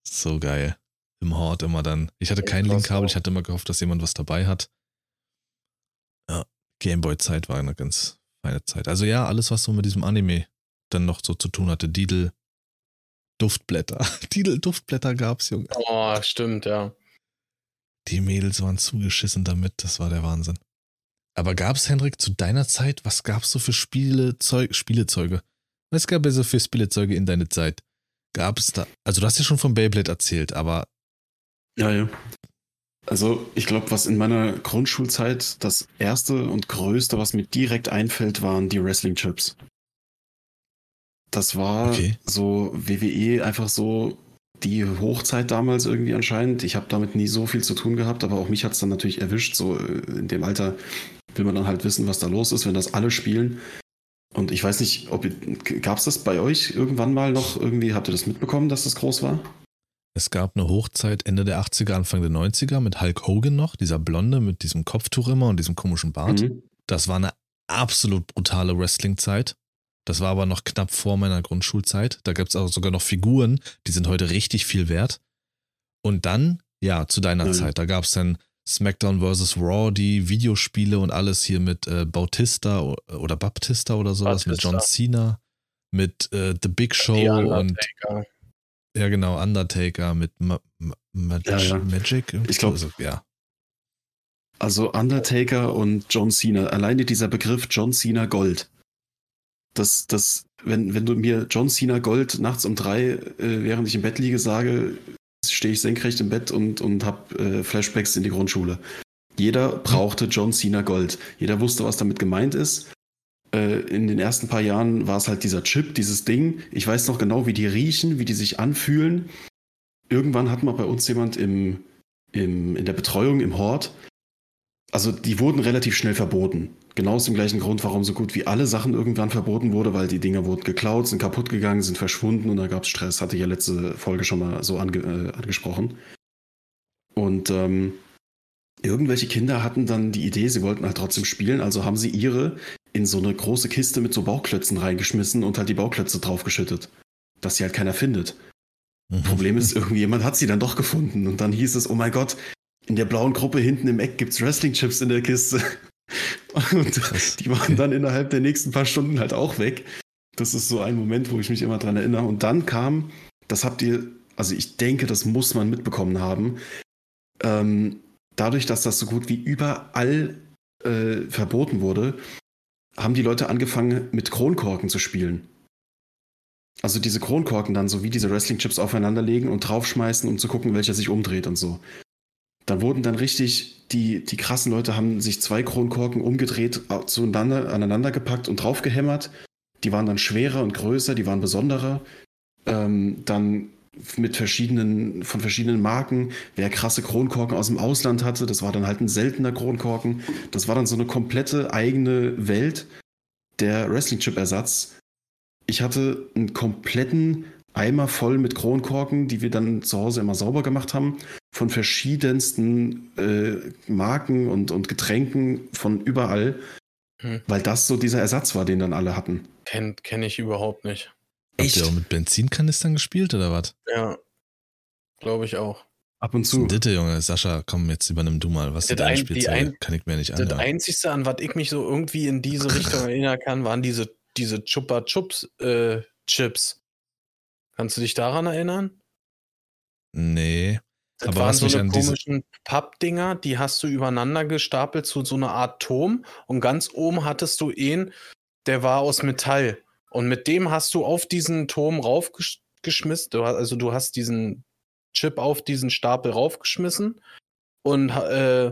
so geil. Im Hort immer dann. Ich hatte kein Link-Kabel, ich hatte immer gehofft, dass jemand was dabei hat. Ja, Gameboy-Zeit war eine ganz feine Zeit. Also ja, alles, was so mit diesem Anime dann noch so zu tun hatte. Didel, Duftblätter. Didel, Duftblätter gab's, Junge. Oh, stimmt, ja. Die Mädels waren zugeschissen damit, das war der Wahnsinn. Aber gab's, Hendrik, zu deiner Zeit, was gab's so für Spielezeug, Spielezeuge? Was gab es so für Spielezeuge in deiner Zeit? Gab es da, also du hast ja schon von Beyblade erzählt, aber Ja, ja. Also, ich glaube, was in meiner Grundschulzeit das erste und größte, was mir direkt einfällt, waren die Wrestling-Chips. Das war Okay. so WWE einfach so die Hochzeit damals irgendwie anscheinend. Ich habe damit nie so viel zu tun gehabt, aber auch mich hat es dann natürlich erwischt. So äh, in dem Alter will man dann halt wissen, was da los ist, wenn das alle spielen. Und ich weiß nicht, ob gab es das bei euch irgendwann mal noch irgendwie? Habt ihr das mitbekommen, dass das groß war? Es gab eine Hochzeit Ende der 80er, Anfang der 90er mit Hulk Hogan noch, dieser Blonde mit diesem Kopftuch immer und diesem komischen Bart. Mhm. Das war eine absolut brutale Wrestling-Zeit. Das war aber noch knapp vor meiner Grundschulzeit. Da gab es auch sogar noch Figuren, die sind heute richtig viel wert. Und dann, ja, zu deiner Mhm. Zeit, da gab es dann SmackDown vs. Raw, die Videospiele und alles hier mit äh, Bautista oder Baptista oder sowas, mit Batista. John Cena, mit äh, The Big Show und. Ja genau, Undertaker mit Ma Ma Mag Ja, ja. Magic. Ich glaub- also, ja. Also Undertaker und John Cena. Alleine dieser Begriff John Cena Gold. Das, das, wenn, wenn du mir John Cena Gold nachts um drei, äh, während ich im Bett liege, sage, stehe ich senkrecht im Bett und, und habe äh, Flashbacks in die Grundschule. Jeder brauchte John Cena Gold. Jeder wusste, was damit gemeint ist. Äh, in den ersten paar Jahren war es halt dieser Chip, dieses Ding. Ich weiß noch genau, wie die riechen, wie die sich anfühlen. Irgendwann hat mal bei uns jemand im, im, in der Betreuung im Hort also die wurden relativ schnell verboten. Genau aus dem gleichen Grund, warum so gut wie alle Sachen irgendwann verboten wurde, weil die Dinger wurden geklaut, sind kaputt gegangen, sind verschwunden und da gab es Stress. Hatte ich ja letzte Folge schon mal so ange äh, angesprochen. Und ähm, irgendwelche Kinder hatten dann die Idee, sie wollten halt trotzdem spielen, also haben sie ihre in so eine große Kiste mit so Bauklötzen reingeschmissen und halt die Bauklötze draufgeschüttet, dass sie halt keiner findet. Mhm. Problem ist, irgendjemand hat sie dann doch gefunden und dann hieß es, oh mein Gott, in der blauen Gruppe hinten im Eck gibt's Wrestling-Chips in der Kiste. Und die waren dann innerhalb der nächsten paar Stunden halt auch weg. Das ist so ein Moment, wo ich mich immer dran erinnere. Und dann kam, das habt ihr, also ich denke, das muss man mitbekommen haben, ähm, dadurch, dass das so gut wie überall äh, verboten wurde, haben die Leute angefangen, mit Kronkorken zu spielen. Also diese Kronkorken dann so wie diese Wrestling-Chips aufeinanderlegen und draufschmeißen, um zu gucken, welcher sich umdreht und so. Da wurden dann richtig, die, die krassen Leute haben sich zwei Kronkorken umgedreht, zueinander, aneinander gepackt und draufgehämmert. Die waren dann schwerer und größer, die waren besonderer. Ähm, dann mit verschiedenen, von verschiedenen Marken. Wer krasse Kronkorken aus dem Ausland hatte, das war dann halt ein seltener Kronkorken. Das war dann so eine komplette eigene Welt der Wrestling-Chip-Ersatz. Ich hatte einen kompletten Eimer voll mit Kronkorken, die wir dann zu Hause immer sauber gemacht haben, von verschiedensten äh, Marken und, und Getränken von überall, hm. weil das so dieser Ersatz war, den dann alle hatten. Kennt kenn ich überhaupt nicht. Habt ihr auch mit Benzinkanistern gespielt oder was? Ja, glaube ich auch. Ab und zu. Bitte, Junge, Sascha, komm, jetzt übernimm du mal. Was das du da spielst, ein, kann ich mir nicht anhören. Das Einzige, an was ich mich so irgendwie in diese Richtung erinnern kann, waren diese, diese Chupa Chups äh, Chips. Kannst du dich daran erinnern? Nee. Das aber waren so eine komischen Pappdinger, die hast du übereinander gestapelt zu so einer Art Turm und ganz oben hattest du einen, der war aus Metall. Und mit dem hast du auf diesen Turm raufgeschmissen. Du, also du hast diesen Chip auf diesen Stapel raufgeschmissen und äh,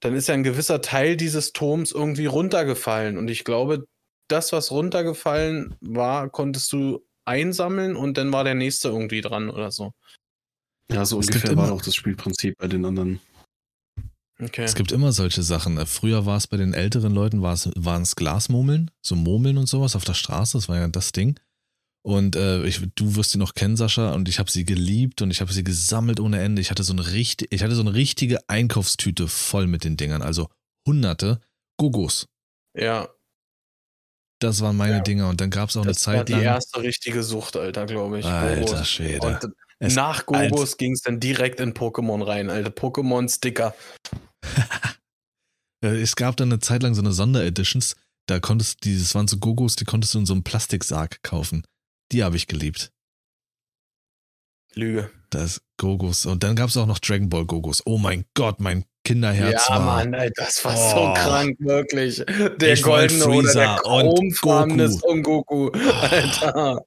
dann ist ja ein gewisser Teil dieses Turms irgendwie runtergefallen. Und ich glaube, das, was runtergefallen war, konntest du einsammeln und dann war der nächste irgendwie dran oder so. Ja, so es ungefähr war auch das Spielprinzip bei den anderen. Okay. Es gibt immer solche Sachen. Früher war es bei den älteren Leuten, waren es Glasmurmeln, so Murmeln und sowas auf der Straße, das war ja das Ding. Und äh, ich, du wirst sie noch kennen, Sascha, und ich habe sie geliebt und ich habe sie gesammelt ohne Ende. Ich hatte so eine richtig, ich hatte so eine richtige Einkaufstüte voll mit den Dingern, also hunderte Gogos. Ja, das waren meine ja. Dinger. Und dann gab es auch das eine Zeit lang. Das war die erste richtige Sucht, Alter, glaube ich. Alter Gogos. Schwede. Und es nach Gogos ging es dann direkt in Pokémon rein, Alter. Pokémon-Sticker. es gab dann eine Zeit lang so eine Sondereditions. Da konntest du, das waren so Gogos, die konntest du in so einem Plastiksarg kaufen. Die habe ich geliebt. Lüge. Das Gogos. Und dann gab es auch noch Dragon Ball Gogos. Oh mein Gott, mein Kinderherz ja, war. Mann, ey, das war oh. so krank, wirklich. Der goldene oder der chromfarbene Son Goku. Alter,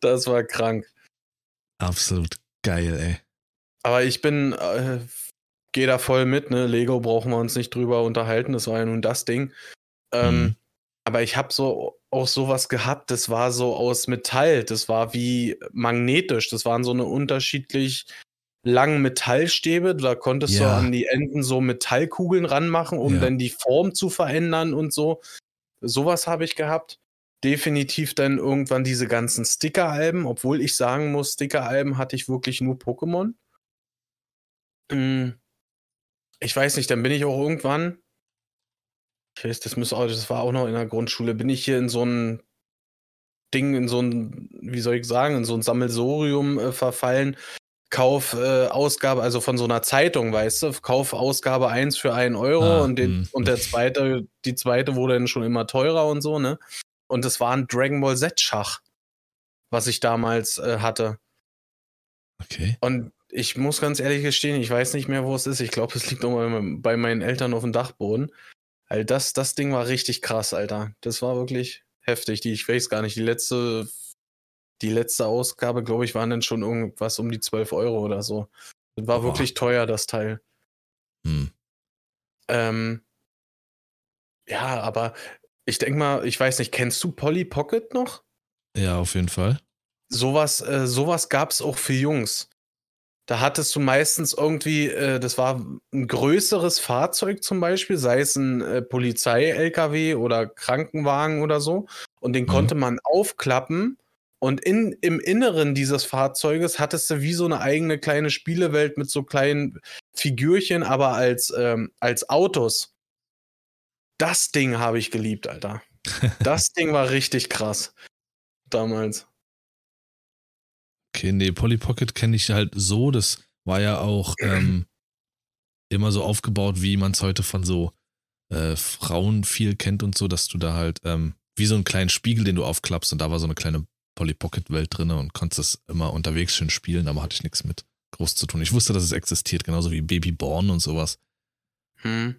das war krank. Absolut geil, ey. Aber ich bin, äh, gehe da voll mit, ne? Lego brauchen wir uns nicht drüber unterhalten, das war ja nun das Ding. Ähm, mhm. Aber ich habe so auch sowas gehabt, das war so aus Metall, das war wie magnetisch, das waren so eine unterschiedlich langen Metallstäbe. Da konntest ja. du an die Enden so Metallkugeln ranmachen, um ja. dann die Form zu verändern und so. Sowas habe ich gehabt. Definitiv dann irgendwann diese ganzen Sticker-Alben, obwohl ich sagen muss, Sticker-Alben hatte ich wirklich nur Pokémon. Hm. Ich weiß nicht, dann bin ich auch irgendwann, ich weiß, das, müsste auch, das war auch noch in der Grundschule, bin ich hier in so ein Ding, in so ein, wie soll ich sagen, in so ein Sammelsorium äh, verfallen, Kaufausgabe, äh, also von so einer Zeitung, weißt du, Kaufausgabe 1 für 1 Euro ah, und, den, hm. und der zweite, die zweite wurde dann schon immer teurer und so, ne? Und es war ein Dragon Ball Z-Schach, was ich damals äh, hatte. Okay. Und ich muss ganz ehrlich gestehen, ich weiß nicht mehr, wo es ist. Ich glaube, es liegt noch bei, meinen Eltern auf dem Dachboden. Weil das, das Ding war richtig krass, Alter. Das war wirklich heftig. Die, ich weiß gar nicht, die letzte die letzte Ausgabe, glaube ich, waren dann schon irgendwas um die 12 Euro oder so. Das war Boah. wirklich teuer, das Teil. Hm. Ähm, ja, aber ich denke mal, ich weiß nicht, kennst du Polly Pocket noch? Ja, auf jeden Fall. Sowas, äh, sowas gab es auch für Jungs. Da hattest du meistens irgendwie, äh, das war ein größeres Fahrzeug zum Beispiel, sei es ein äh, Polizei-LKW oder Krankenwagen oder so. Und den Mhm. konnte man aufklappen. Und in, im Inneren dieses Fahrzeuges hattest du wie so eine eigene kleine Spielewelt mit so kleinen Figürchen, aber als, ähm, als Autos. Das Ding habe ich geliebt, Alter. Das Ding war richtig krass. Damals. Okay, nee, Polly Pocket kenne ich halt so. Das war ja auch ähm, immer so aufgebaut, wie man es heute von so äh, Frauen viel kennt und so, dass du da halt ähm, wie so einen kleinen Spiegel, den du aufklappst und da war so eine kleine Polly Pocket Welt drin und konntest es immer unterwegs schön spielen, aber hatte ich nichts mit groß zu tun. Ich wusste, dass es existiert, genauso wie Baby Born und sowas. Hm.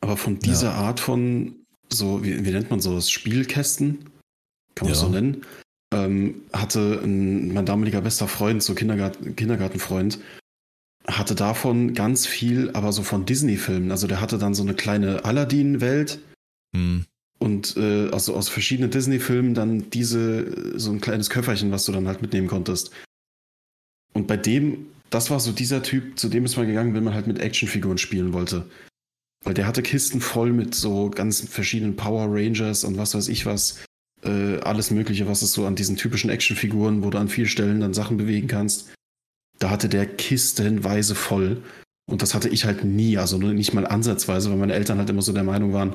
Aber von dieser Art von, so, wie, wie nennt man sowas, Spielkästen, kann man das Ja. so nennen, ähm, hatte ein, mein damaliger bester Freund, so Kindergarten, Kindergartenfreund, hatte davon ganz viel, aber so von Disney-Filmen. Also der hatte dann so eine kleine Aladdin-Welt Hm, und äh, also aus verschiedenen Disney-Filmen dann diese, so ein kleines Köfferchen, was du dann halt mitnehmen konntest. Und bei dem, das war so dieser Typ, zu dem ist man gegangen, wenn man halt mit Actionfiguren spielen wollte. Weil der hatte Kisten voll mit so ganz verschiedenen Power Rangers und was weiß ich was. Äh, alles Mögliche, was es so an diesen typischen Actionfiguren, wo du an vielen Stellen dann Sachen bewegen kannst. Da hatte der kistenweise voll. Und das hatte ich halt nie, also nicht mal ansatzweise, weil meine Eltern halt immer so der Meinung waren,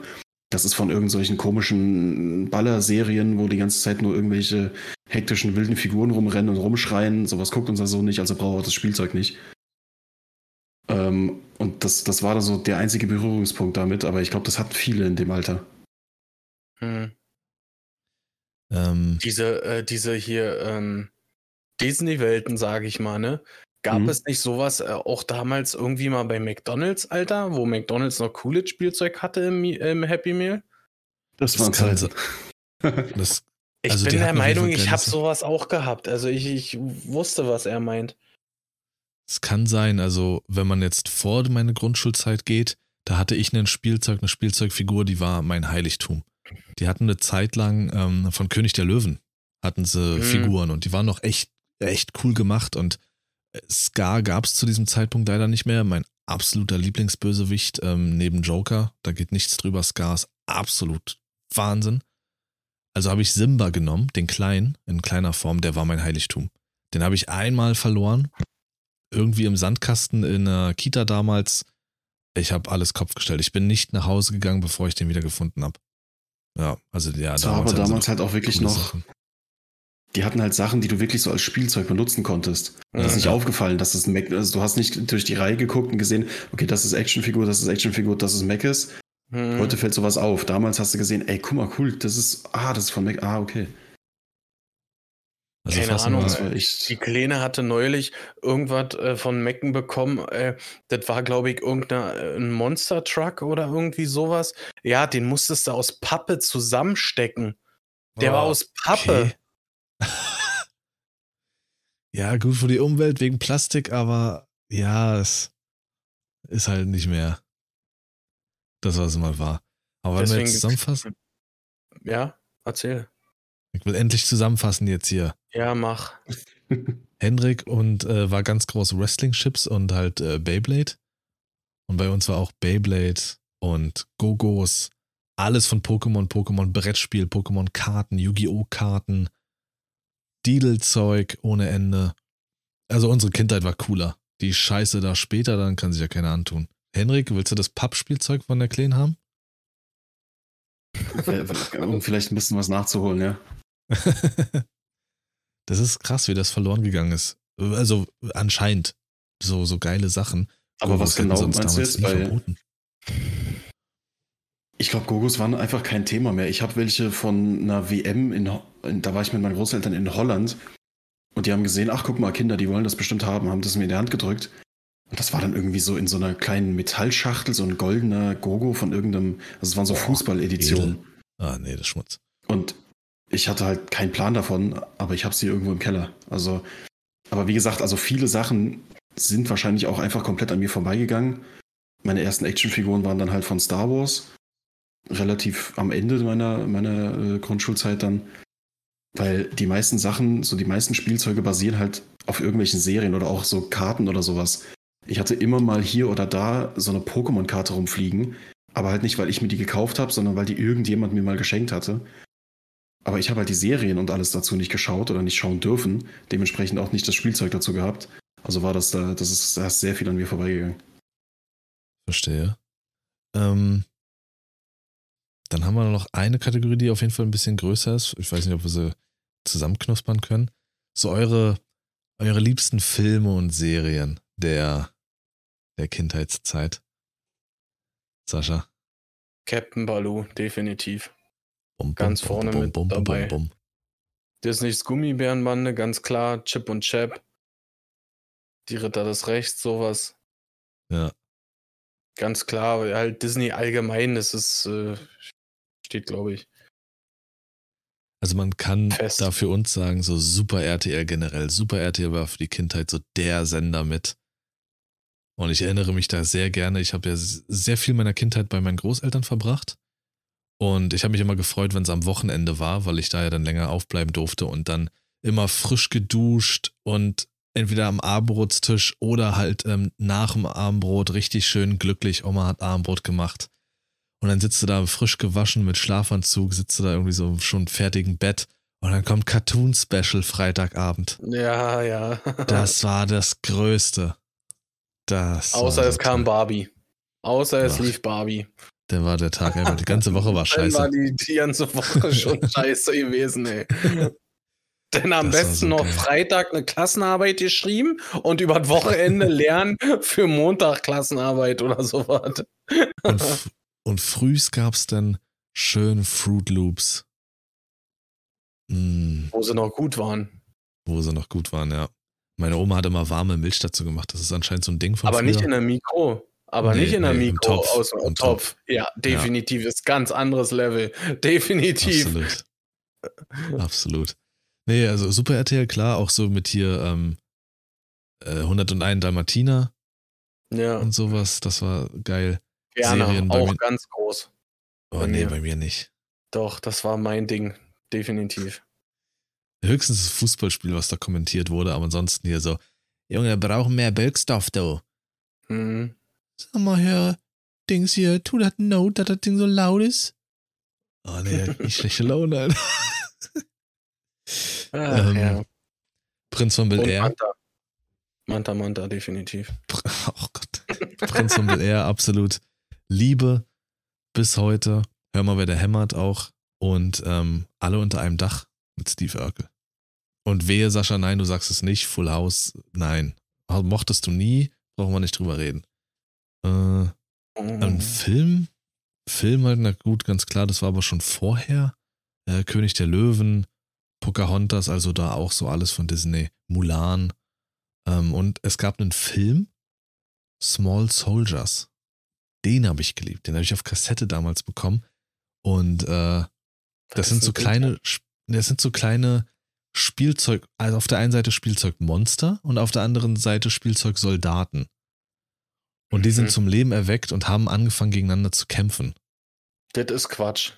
das ist von irgendwelchen komischen Ballerserien, wo die ganze Zeit nur irgendwelche hektischen, wilden Figuren rumrennen und rumschreien. Sowas guckt unser Sohn nicht, also braucht er das Spielzeug nicht. Ähm, und das, das war dann so der einzige Berührungspunkt damit, aber ich glaube, das hatten viele in dem Alter. Hm. Ähm, Diese, äh, diese hier ähm, Disney-Welten, sage ich mal, ne? Gab Mhm. es nicht sowas äh, auch damals irgendwie mal bei McDonalds, Alter, wo McDonalds noch cooles Spielzeug hatte im, im Happy Meal? Das Das kann Zeiten. das, Ich Also bin der Meinung, ich habe sowas auch gehabt. Also ich, ich wusste, was er meint. Es kann sein, also wenn man jetzt vor meine Grundschulzeit geht, da hatte ich ein Spielzeug, eine Spielzeugfigur, die war mein Heiligtum. Die hatten eine Zeit lang ähm, von König der Löwen, hatten sie Mhm. Figuren und die waren noch echt, echt cool gemacht und äh, Scar gab es zu diesem Zeitpunkt leider nicht mehr. Mein absoluter Lieblingsbösewicht ähm, neben Joker, da geht nichts drüber. Scar ist absolut Wahnsinn. Also habe ich Simba genommen, den kleinen, in kleiner Form, der war mein Heiligtum. Den habe ich einmal verloren, irgendwie im Sandkasten in der Kita damals. Ich habe alles Kopf gestellt. Ich bin nicht nach Hause gegangen, bevor ich den wieder gefunden habe. Ja, also ja, Das war aber hatten sie damals halt auch wirklich noch, Sachen. die hatten halt Sachen, die du wirklich so als Spielzeug benutzen konntest. Das Ja, ist nicht ja. aufgefallen, dass es ein Mac, also du hast nicht durch die Reihe geguckt und gesehen, okay, das ist Actionfigur, das ist Actionfigur, das ist Mac ist. Hm. Heute fällt sowas auf. Damals hast du gesehen, ey, guck mal, cool, das ist, ah, das ist von Mac, ah, okay. Also Keine Ahnung, uns- war Die echt, Kleine hatte neulich irgendwas äh, von Mecken bekommen. Äh, das war, glaube ich, irgendein äh, ein Monster Truck oder irgendwie sowas. Ja, den musstest du aus Pappe zusammenstecken. Der war Oh, aus Pappe. okay. ja, gut für die Umwelt wegen Plastik, aber ja, es ist halt nicht mehr das, was es mal war. Aber wenn wir Deswegen- jetzt zusammenfassen, Ja, erzähl. Ich will endlich zusammenfassen jetzt hier. Ja, mach. Hendrik und äh, war ganz groß Wrestling-Chips und halt äh, Beyblade. Und bei uns war auch Beyblade und Gogos. Alles von Pokémon, Pokémon Brettspiel, Pokémon Karten, Yu-Gi-Oh! Karten, Didel-Zeug ohne Ende. Also unsere Kindheit war cooler. Die Scheiße da später, dann kann sich ja keiner antun. Henrik, willst du das Pappspielzeug von der Kleen haben? um vielleicht ein bisschen was nachzuholen, ja. das ist krass, wie das verloren gegangen ist. Also anscheinend so, so geile Sachen. Aber was hätten genau uns meinst du damals jetzt nie bei, verboten. Ich glaube, Gogos waren einfach kein Thema mehr. Ich habe welche von einer WM in, da war ich mit meinen Großeltern in Holland und die haben gesehen, ach guck mal, Kinder, die wollen das bestimmt haben, haben das mir in die Hand gedrückt. Und das war dann irgendwie so in so einer kleinen Metallschachtel, so ein goldener Gogo von irgendeinem, also es waren so Fußball-Editionen. Ah, nee, das ist Schmutz. Und ich hatte halt keinen Plan davon, aber ich habe sie irgendwo im Keller. Also, aber wie gesagt, also viele Sachen sind wahrscheinlich auch einfach komplett an mir vorbeigegangen. Meine ersten Actionfiguren waren dann halt von Star Wars. Relativ am Ende meiner, meiner äh, Grundschulzeit dann. Weil die meisten Sachen, so die meisten Spielzeuge basieren halt auf irgendwelchen Serien oder auch so Karten oder sowas. Ich hatte immer mal hier oder da so eine Pokémon-Karte rumfliegen, aber halt nicht, weil ich mir die gekauft habe, sondern weil die irgendjemand mir mal geschenkt hatte. Aber ich habe halt die Serien und alles dazu nicht geschaut oder nicht schauen dürfen, dementsprechend auch nicht das Spielzeug dazu gehabt. Also war das da, das ist, da ist sehr viel an mir vorbeigegangen. Verstehe. Ähm, dann haben wir noch eine Kategorie, die auf jeden Fall ein bisschen größer ist. Ich weiß nicht, ob wir sie zusammenknuspern können. So eure, eure liebsten Filme und Serien der, der Kindheitszeit. Sascha. Captain Baloo, definitiv. Bum, Ganz bum, vorne bum, mit bum, dabei. bum, bum. Disneys Gummibärenbande, ganz klar. Chip und Chap. Die Ritter des Rechts, sowas. Ja. Ganz klar, weil halt Disney allgemein, das ist, äh, steht, glaube ich. Also man kann Fest. da für uns sagen, so Super RTL generell. Super RTL war für die Kindheit so der Sender mit. Und ich erinnere mich da sehr gerne. Ich habe ja sehr viel meiner Kindheit bei meinen Großeltern verbracht. Und ich habe mich immer gefreut, wenn es am Wochenende war, weil ich da ja dann länger aufbleiben durfte und dann immer frisch geduscht und entweder am Abendbrotstisch oder halt ähm, nach dem Abendbrot richtig schön glücklich. Oma hat Abendbrot gemacht. Und dann sitzt du da frisch gewaschen mit Schlafanzug, sitzt du da irgendwie so schon fertigen Bett. Und dann kommt Cartoon Special Freitagabend. Ja, ja. Das war das Größte. Das Außer es kam. Barbie. Außer es Ach, lief Barbie. Der war der Tag einfach. Die ganze Woche war Dann war scheiße. die, die ganze Woche schon scheiße gewesen, ey. Denn am Das besten so noch geil. Freitag eine Klassenarbeit geschrieben und über das Wochenende lernen für Montag Klassenarbeit oder sowas. Und, und frühs gab es dann schön Fruit Loops. Mm, Wo sie noch gut waren. wo sie noch gut waren, ja. Meine Oma hat immer warme Milch dazu gemacht. Das ist anscheinend so ein Ding von Aber früher. nicht in der Mikro. Aber Nee, nicht in der nee, Mikro Topf. aus dem Topf. Ja, definitiv. Ist ganz anderes Level. Definitiv. Absolut. Absolut. Nee, also Super RTL, klar, auch so mit hier ähm, äh, 101 Dalmatiner Ja, und sowas. Das war geil. gerne. Serien Auch mir- ganz groß. Oh nee, mir. bei mir nicht. Doch, das war mein Ding. Definitiv. Höchstens das Fußballspiel, was da kommentiert wurde, aber ansonsten hier so, Junge, wir brauchen mehr Bölkstoff, du. Mhm. Sag mal, Herr Dings hier, tu das Note, dass das Ding so laut ist. Oh nee, nicht schlechte Laune, Alter. Ach, Ähm, ja. Prinz von Bel Air. Manta. Manta, Manta, definitiv. Oh Gott. Prinz von Bel Air, absolut. Liebe bis heute. Hör mal, wer der hämmert auch. Und ähm, alle unter einem Dach mit Steve Urkel. Und wehe, Sascha, nein, du sagst es nicht. Full House, nein. Mochtest du nie, brauchen wir nicht drüber reden. Äh, ein Film? Film halt, na gut, ganz klar, das war aber schon vorher. Äh, König der Löwen, Pocahontas, also da auch so alles von Disney. Mulan. Ähm, und es gab einen Film, Small Soldiers. Den habe ich geliebt. Den habe ich auf Kassette damals bekommen. Und äh, das sind so ein kleine, das sind so kleine Spielzeug, also auf der einen Seite Spielzeugmonster und auf der anderen Seite Spielzeugsoldaten. Und die sind Mhm. zum Leben erweckt und haben angefangen gegeneinander zu kämpfen. Das ist Quatsch.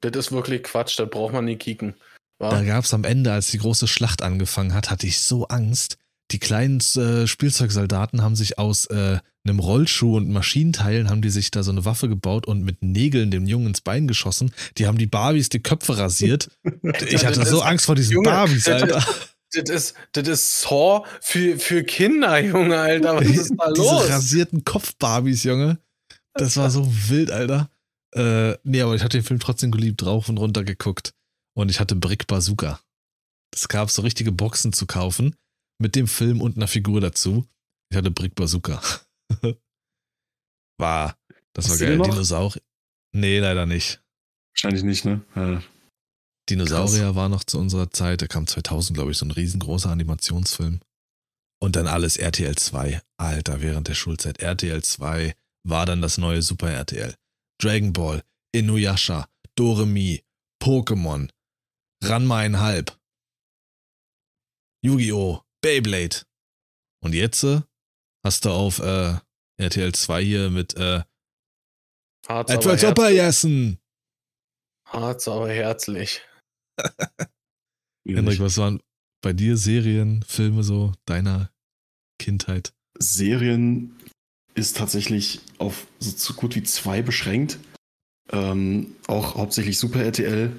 Das ist wirklich Quatsch, das braucht man nicht kicken. Da Wa? gab es am Ende, als die große Schlacht angefangen hat, hatte ich so Angst. Die kleinen äh, Spielzeugsoldaten haben sich aus äh, einem Rollschuh und Maschinenteilen haben die sich da so eine Waffe gebaut und mit Nägeln dem Jungen ins Bein geschossen. Die haben die Barbies die Köpfe rasiert. Ich hatte so Angst vor diesen Junge, Barbies, Alter. Das ist, das ist Saw für, für Kinder, Junge, Alter. Was ist da Diese los? rasierten Kopf-Barbies, Junge. Das war so wild, Alter. Äh, nee, aber ich hatte den Film trotzdem geliebt, rauf und runter geguckt. Und ich hatte Brick Bazooka. Es gab so richtige Boxen zu kaufen mit dem Film und einer Figur dazu. Ich hatte Brick Bazooka. war, das war Hast du geil. Dinosaurier. Nee, leider nicht. Wahrscheinlich nicht, ne? Ja. Dinosaurier war noch zu unserer Zeit, der kam 2000, glaube ich, so ein riesengroßer Animationsfilm. Und dann alles RTL 2. Alter, während der Schulzeit. RTL 2 war dann das neue Super RTL. Dragon Ball, Inuyasha, Doremi, Pokémon, Ranma einhalb, Yu-Gi-Oh!, Beyblade. Und jetzt äh, hast du auf äh, RTL 2 hier mit äh, Harz, Etwa aber, Super herzlich. Jessen. Harz, aber herzlich. Henrik, was waren bei dir Serien, Filme so deiner Kindheit? Serien ist tatsächlich auf so gut wie zwei beschränkt. Ähm, auch hauptsächlich Super RTL,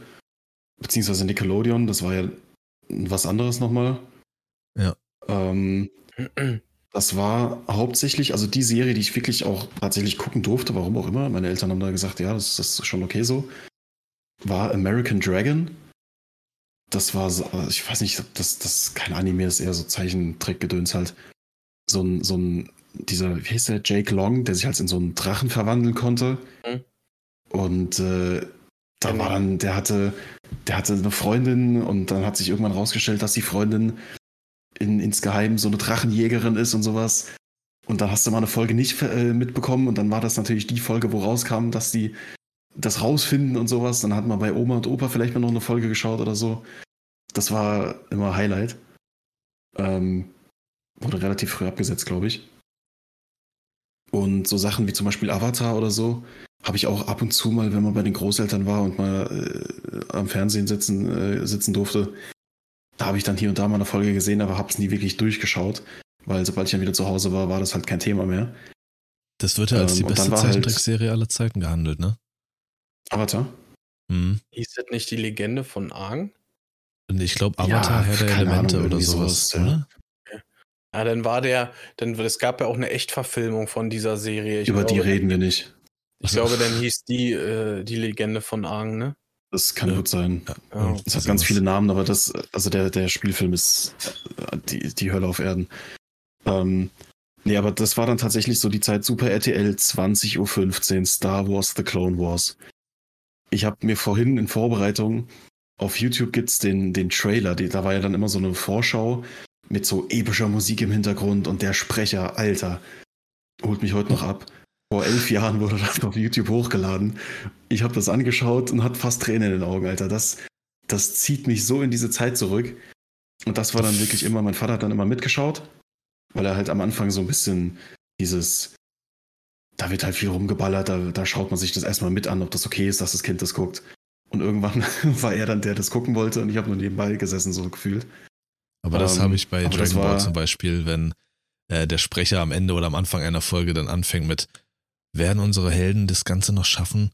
beziehungsweise Nickelodeon, das war ja was anderes nochmal. Ja. Ähm, das war hauptsächlich, also die Serie, die ich wirklich auch tatsächlich gucken durfte, warum auch immer. Meine Eltern haben da gesagt, ja, das, das ist schon okay so. War American Dragon. Das war, so, ich weiß nicht, das, das ist kein Anime, das ist eher so Zeichentrickgedöns halt. So ein, so ein, dieser, wie heißt der, Jake Long, der sich halt in so einen Drachen verwandeln konnte. Mhm. Und äh, da war dann, der hatte, der hatte eine Freundin und dann hat sich irgendwann rausgestellt, dass die Freundin in, insgeheim so eine Drachenjägerin ist und sowas. Und dann hast du mal eine Folge nicht äh, mitbekommen und dann war das natürlich die Folge, wo rauskam, dass die das rausfinden und sowas. Dann hat man bei Oma und Opa vielleicht mal noch eine Folge geschaut oder so. Das war immer Highlight. Ähm, wurde relativ früh abgesetzt, glaube ich. Und so Sachen wie zum Beispiel Avatar oder so, habe ich auch ab und zu mal, wenn man bei den Großeltern war und mal äh, am Fernsehen sitzen, äh, sitzen durfte, da habe ich dann hier und da mal eine Folge gesehen, aber habe es nie wirklich durchgeschaut, weil sobald ich dann wieder zu Hause war, war das halt kein Thema mehr. Das wird ja als die ähm, beste halt Zeichentrickserie halt aller Zeiten gehandelt, ne? Avatar? Mhm. Hieß das nicht die Legende von Aang? Ich glaube, Avatar, ja, Herr der Elemente Ahnung, oder sowas, sowas ja. Ja, dann war der, dann, es gab ja auch eine Echtverfilmung von dieser Serie. Ich Über glaube, die reden wir nicht. Ich glaube, dann hieß die äh, die Legende von Aang, ne? Das kann ja. gut sein. Ja. Es hat ganz viele Namen, aber das, also der, der Spielfilm ist äh, die, die Hölle auf Erden. Ähm, nee, aber das war dann tatsächlich so die Zeit Super RTL 20.15 Uhr, Star Wars The Clone Wars. Ich habe mir vorhin in Vorbereitung auf YouTube gibt's den, den Trailer, die, da war ja dann immer so eine Vorschau mit so epischer Musik im Hintergrund und der Sprecher, Alter, holt mich heute noch ab. Vor elf Jahren wurde das auf YouTube hochgeladen. Ich habe das angeschaut und hatte fast Tränen in den Augen, Alter. Das, das zieht mich so in diese Zeit zurück. Und das war dann wirklich immer, mein Vater hat dann immer mitgeschaut, weil er halt am Anfang so ein bisschen dieses, da wird halt viel rumgeballert, da, da schaut man sich das erstmal mit an, ob das okay ist, dass das Kind das guckt. Und irgendwann war er dann der, der das gucken wollte und ich habe nur nebenbei gesessen, so gefühlt. Aber das ähm, habe ich bei Dragon Ball zum Beispiel, wenn äh, der Sprecher am Ende oder am Anfang einer Folge dann anfängt mit werden unsere Helden das Ganze noch schaffen?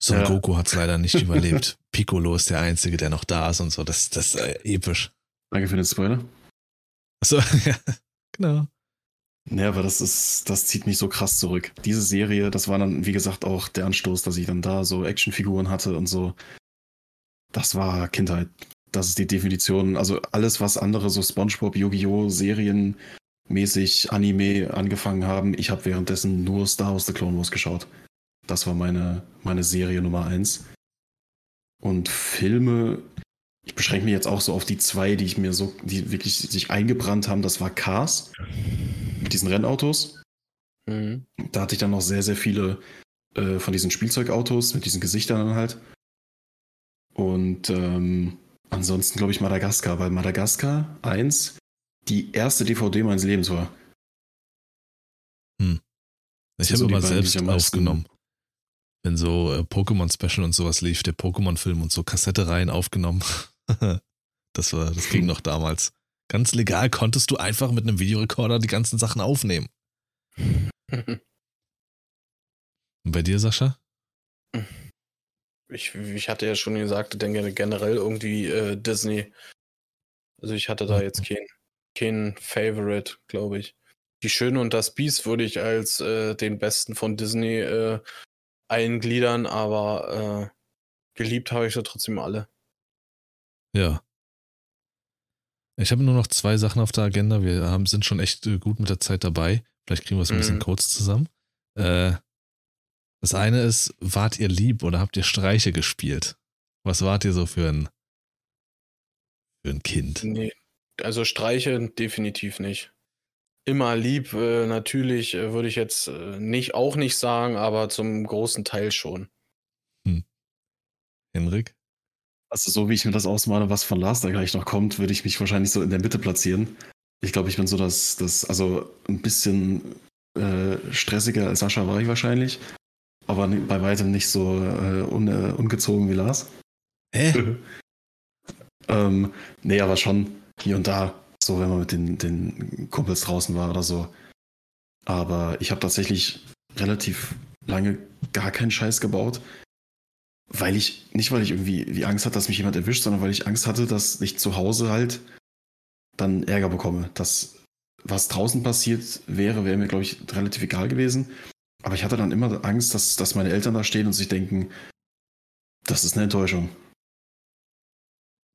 Son ja. Goku hat es leider nicht überlebt. Piccolo ist der Einzige, der noch da ist und so. Das, das ist äh, episch. Danke für den Spoiler. Achso, ja, genau. Ja, aber das ist, das zieht mich so krass zurück. Diese Serie, das war dann, wie gesagt, auch der Anstoß, dass ich dann da so Actionfiguren hatte und so. Das war Kindheit. Das ist die Definition. Also alles, was andere so SpongeBob, Yu-Gi-Oh! Serien mäßig Anime angefangen haben. Ich habe währenddessen nur Star Wars The Clone Wars geschaut. Das war meine, meine Serie Nummer eins. Und Filme, ich beschränke mich jetzt auch so auf die zwei, die ich mir so, die wirklich sich eingebrannt haben. Das war Cars mit diesen Rennautos. Mhm. Da hatte ich dann noch sehr, sehr viele äh, von diesen Spielzeugautos mit diesen Gesichtern halt. Und ähm, ansonsten glaube ich Madagaskar, weil Madagaskar 1 die erste DVD meines Lebens war. Hm. Ich habe so immer selbst aufgenommen. Wenn so äh, Pokémon Special und sowas lief, der Pokémon-Film und so Kassette rein aufgenommen. das war, das ging noch damals. Ganz legal konntest du einfach mit einem Videorekorder die ganzen Sachen aufnehmen. und bei dir, Sascha? Ich, ich hatte ja schon gesagt, ich denke generell irgendwie äh, Disney. Also ich hatte da jetzt keinen kein Favorite, glaube ich. Die Schöne und das Biest würde ich als äh, den besten von Disney äh, eingliedern, aber äh, geliebt habe ich sie trotzdem alle. Ja. Ich habe nur noch zwei Sachen auf der Agenda. Wir haben, sind schon echt äh, gut mit der Zeit dabei. Vielleicht kriegen wir es ein bisschen mhm. kurz zusammen. Äh, das eine ist, wart ihr lieb oder habt ihr Streiche gespielt? Was wart ihr so für ein, für ein Kind? Nee, also Streiche definitiv nicht. Immer lieb, äh, natürlich äh, würde ich jetzt nicht auch nicht sagen, aber zum großen Teil schon. Hm. Henrik? Also so wie ich mir das ausmale, was von Lars da gleich noch kommt, würde ich mich wahrscheinlich so in der Mitte platzieren. Ich glaube, ich bin so das, das also ein bisschen äh, stressiger als Sascha war ich wahrscheinlich, aber bei weitem nicht so äh, un, äh, ungezogen wie Lars. Hä? Ähm, nee, aber schon hier und da, so wenn man mit den, den Kumpels draußen war oder so. Aber ich habe tatsächlich relativ lange gar keinen Scheiß gebaut, weil ich, nicht weil ich irgendwie wie Angst hatte, dass mich jemand erwischt, sondern weil ich Angst hatte, dass ich zu Hause halt dann Ärger bekomme. Dass was draußen passiert wäre, wäre mir, glaube ich, relativ egal gewesen. Aber ich hatte dann immer Angst, dass, dass meine Eltern da stehen und sich denken, das ist eine Enttäuschung.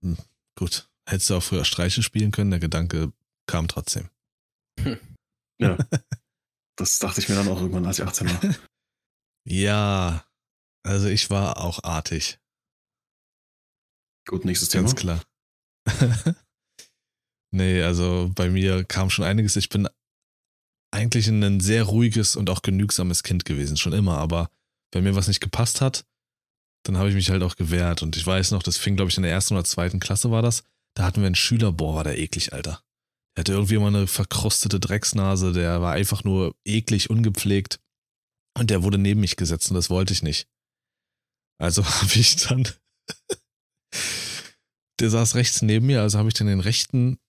Hm, gut. Hättest du auch früher Streiche spielen können, der Gedanke kam trotzdem. Hm. Ja. das dachte ich mir dann auch irgendwann, als ich 18 war. ja, also ich war auch artig. Gut, nächstes Ganz Thema. klar. nee, also bei mir kam schon einiges. Ich bin eigentlich ein sehr ruhiges und auch genügsames Kind gewesen, schon immer, aber wenn mir was nicht gepasst hat, dann habe ich mich halt auch gewehrt. Und ich weiß noch, das fing, glaube ich, in der ersten oder zweiten Klasse war das. Da hatten wir einen Schüler, boah, war der eklig, Alter. Der hatte irgendwie immer eine verkrustete Drecksnase, der war einfach nur eklig, ungepflegt. Und der wurde neben mich gesetzt und das wollte ich nicht. Also habe ich dann. der saß rechts neben mir, also habe ich dann den rechten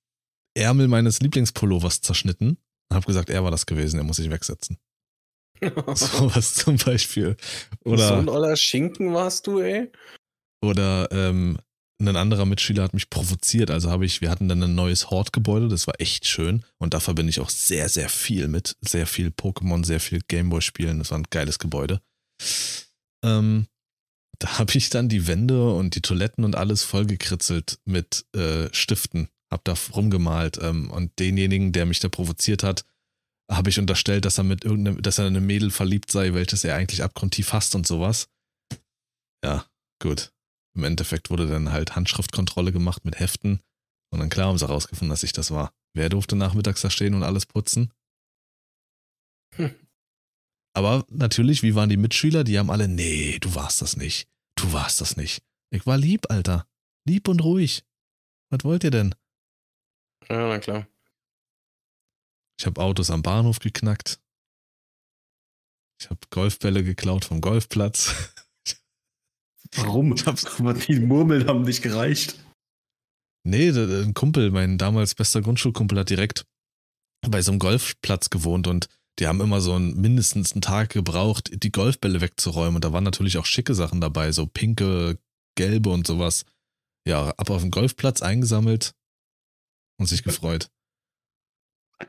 Ärmel meines Lieblingspullovers zerschnitten und habe gesagt, er war das gewesen, er muss sich wegsetzen. Sowas zum Beispiel. Oder, so ein oller Schinken warst du, ey? Oder ähm, ein anderer Mitschüler hat mich provoziert. Also habe ich, wir hatten dann ein neues Hort-Gebäude, das war echt schön. Und da verbinde ich auch sehr, sehr viel mit. Sehr viel Pokémon, sehr viel Gameboy-Spielen. Das war ein geiles Gebäude. Ähm, da habe ich dann die Wände und die Toiletten und alles vollgekritzelt mit äh, Stiften. Hab da rumgemalt. Ähm, und denjenigen, der mich da provoziert hat, habe ich unterstellt, dass er mit irgendeinem, dass er in einem Mädel verliebt sei, welches er eigentlich abgrundtief hasst und sowas. Ja, gut. Im Endeffekt wurde dann halt Handschriftkontrolle gemacht mit Heften und dann klar haben sie herausgefunden, dass ich das war. Wer durfte nachmittags da stehen und alles putzen? Hm. Aber natürlich, wie waren die Mitschüler? Die haben alle, nee, du warst das nicht. Du warst das nicht. Ich war lieb, Alter. Lieb und ruhig. Was wollt ihr denn? Ja, na klar. Ich habe Autos am Bahnhof geknackt. Ich habe Golfbälle geklaut vom Golfplatz. Warum? Ich hab's, aber die Murmeln haben nicht gereicht. Nee, ein Kumpel, mein damals bester Grundschulkumpel, hat direkt bei so einem Golfplatz gewohnt und die haben immer so einen, mindestens einen Tag gebraucht, die Golfbälle wegzuräumen. Und da waren natürlich auch schicke Sachen dabei, so pinke, gelbe und sowas. Ja, ab auf den Golfplatz eingesammelt und sich gefreut.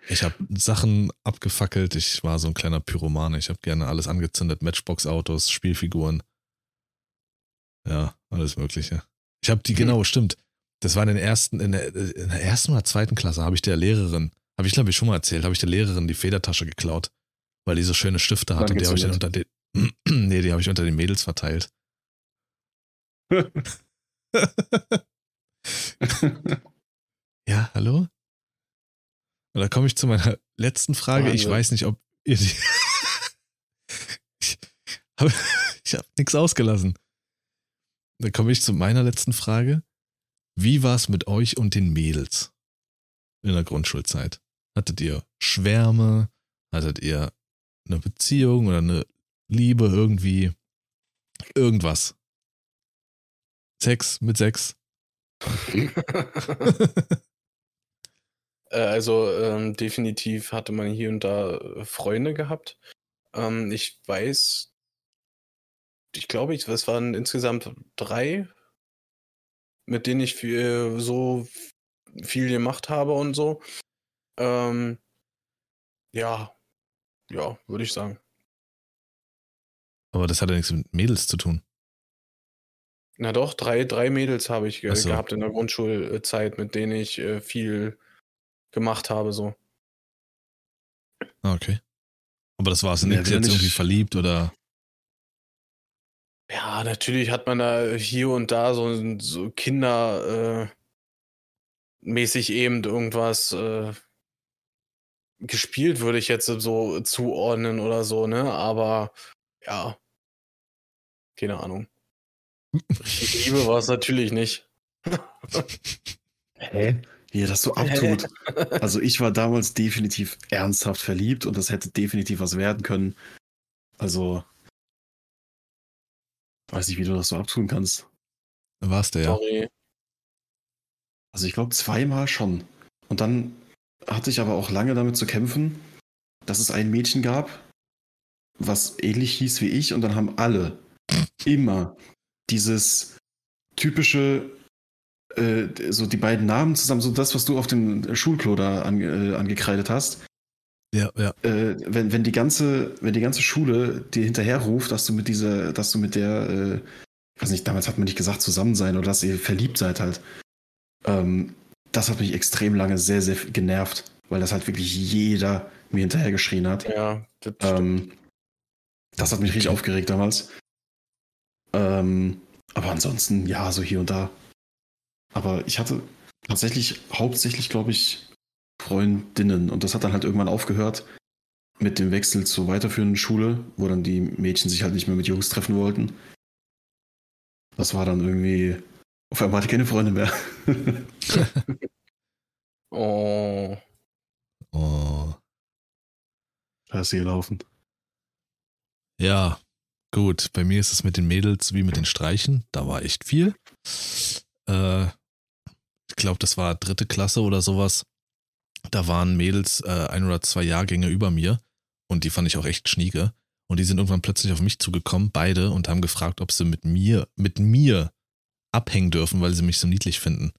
Ich habe Sachen abgefackelt. Ich war so ein kleiner Pyromane. Ich habe gerne alles angezündet. Matchbox-Autos, Spielfiguren. Ja, alles Mögliche. Ich habe die, hm. genau, stimmt. Das war in, den ersten, in, der, in der ersten oder zweiten Klasse, habe ich der Lehrerin, habe ich glaube ich schon mal erzählt, habe ich der Lehrerin die Federtasche geklaut, weil die so schöne Stifte hatte. Und die habe ich dann unter den, nee, die habe ich unter den Mädels verteilt. ja, hallo? Und da komme ich zu meiner letzten Frage. Ich weiß nicht, ob ihr die. ich habe hab nichts ausgelassen. Da komme ich zu meiner letzten Frage. Wie war es mit euch und den Mädels in der Grundschulzeit? Hattet ihr Schwärme? Hattet ihr eine Beziehung oder eine Liebe irgendwie? Irgendwas? Sex mit Sex? Äh, also ähm, definitiv hatte man hier und da äh, Freunde gehabt. Ähm, ich weiß, ich glaube, es waren insgesamt drei, mit denen ich viel, so viel gemacht habe und so. Ähm, ja, ja, würde ich sagen. Aber das hat ja nichts mit Mädels zu tun. Na doch, drei, drei Mädels habe ich ge so. gehabt in der Grundschulzeit, mit denen ich äh, viel gemacht habe, so. Ah, okay. Aber das war es nicht jetzt irgendwie verliebt oder? Ja, natürlich hat man da hier und da so, so Kinder äh, mäßig eben irgendwas äh, gespielt, würde ich jetzt so zuordnen oder so, ne? Aber ja, keine Ahnung. Liebe war es natürlich nicht. Hä? Wie er das so abtut. also ich war damals definitiv ernsthaft verliebt und das hätte definitiv was werden können. Also weiß nicht, wie du das so abtun kannst. Warst du ja. Sorry. Also ich glaube zweimal schon. Und dann hatte ich aber auch lange damit zu kämpfen, dass es ein Mädchen gab, was ähnlich hieß wie ich, und dann haben alle immer dieses typische, äh, so die beiden Namen zusammen, so das, was du auf dem Schulklo da ange, äh, angekreidet hast. Ja, ja. Äh, wenn, wenn die ganze, wenn die ganze Schule dir hinterher ruft, dass du mit dieser, dass du mit der, äh, weiß nicht, damals hat man nicht gesagt zusammen sein oder dass ihr verliebt seid halt. Ähm, das hat mich extrem lange sehr, sehr genervt, weil das halt wirklich jeder mir hinterher geschrien hat. Ja, das Ähm, das hat mich richtig aufgeregt damals. Ähm, aber ansonsten, ja, so hier und da. Aber ich hatte tatsächlich hauptsächlich, glaube ich, Freundinnen. Und das hat dann halt irgendwann aufgehört mit dem Wechsel zur weiterführenden Schule, wo dann die Mädchen sich halt nicht mehr mit Jungs treffen wollten. Das war dann irgendwie. Auf einmal hatte ich keine Freunde mehr. Oh. Oh. da ist sie gelaufen. Ja, gut. Bei mir ist es mit den Mädels wie mit den Streichen. Da war echt viel. Äh, ich glaube, das war dritte Klasse oder sowas. Da waren Mädels äh, ein oder zwei Jahrgänge über mir und die fand ich auch echt schnieke. Und die sind irgendwann plötzlich auf mich zugekommen, beide, und haben gefragt, ob sie mit mir, mit mir abhängen dürfen, weil sie mich so niedlich finden.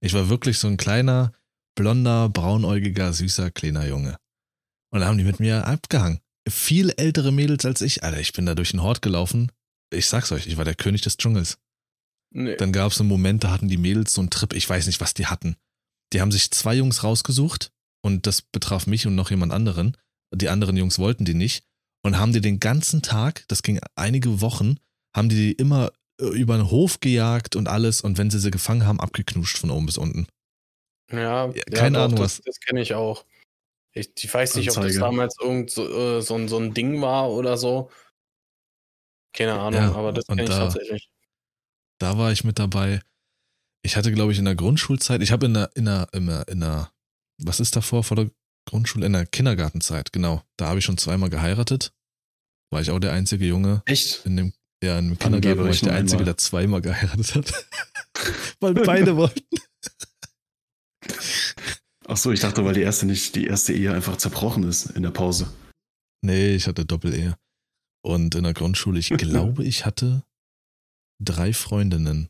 Ich war wirklich so ein kleiner, blonder, braunäugiger, süßer, kleiner Junge. Und dann haben die mit mir abgehangen. Viel ältere Mädels als ich. Alter, ich bin da durch den Hort gelaufen. Ich sag's euch, ich war der König des Dschungels. Nee. Dann gab es einen Moment, da hatten die Mädels so einen Trip, ich weiß nicht, was die hatten. Die haben sich zwei Jungs rausgesucht und das betraf mich und noch jemand anderen. Die anderen Jungs wollten die nicht und haben die den ganzen Tag, das ging einige Wochen, haben die die immer über den Hof gejagt und alles und wenn sie sie gefangen haben, abgeknuscht von oben bis unten. Ja, Ja, ja, keine doch, Ahnung, das, was- das kenne ich auch. Ich, ich weiß nicht, ob das Anzeige. damals irgend so, äh, so, ein, so ein Ding war oder so. Keine Ahnung, Ja, aber das kenne ich da- tatsächlich. Da war ich mit dabei. Ich hatte, glaube ich, in der Grundschulzeit, ich habe in der, in der, in der, in der, was ist davor, vor der Grundschule, in der Kindergartenzeit, genau. Da habe ich schon zweimal geheiratet. War ich auch der einzige Junge Echt? in dem, ja, in Kindergarten war ich der Einzige, einmal. der zweimal geheiratet hat. Weil beide wollten. Ach so, ich dachte, weil die erste nicht, die erste Ehe einfach zerbrochen ist in der Pause. Nee, ich hatte Doppel-Ehe. Und in der Grundschule, ich glaube, ich hatte drei Freundinnen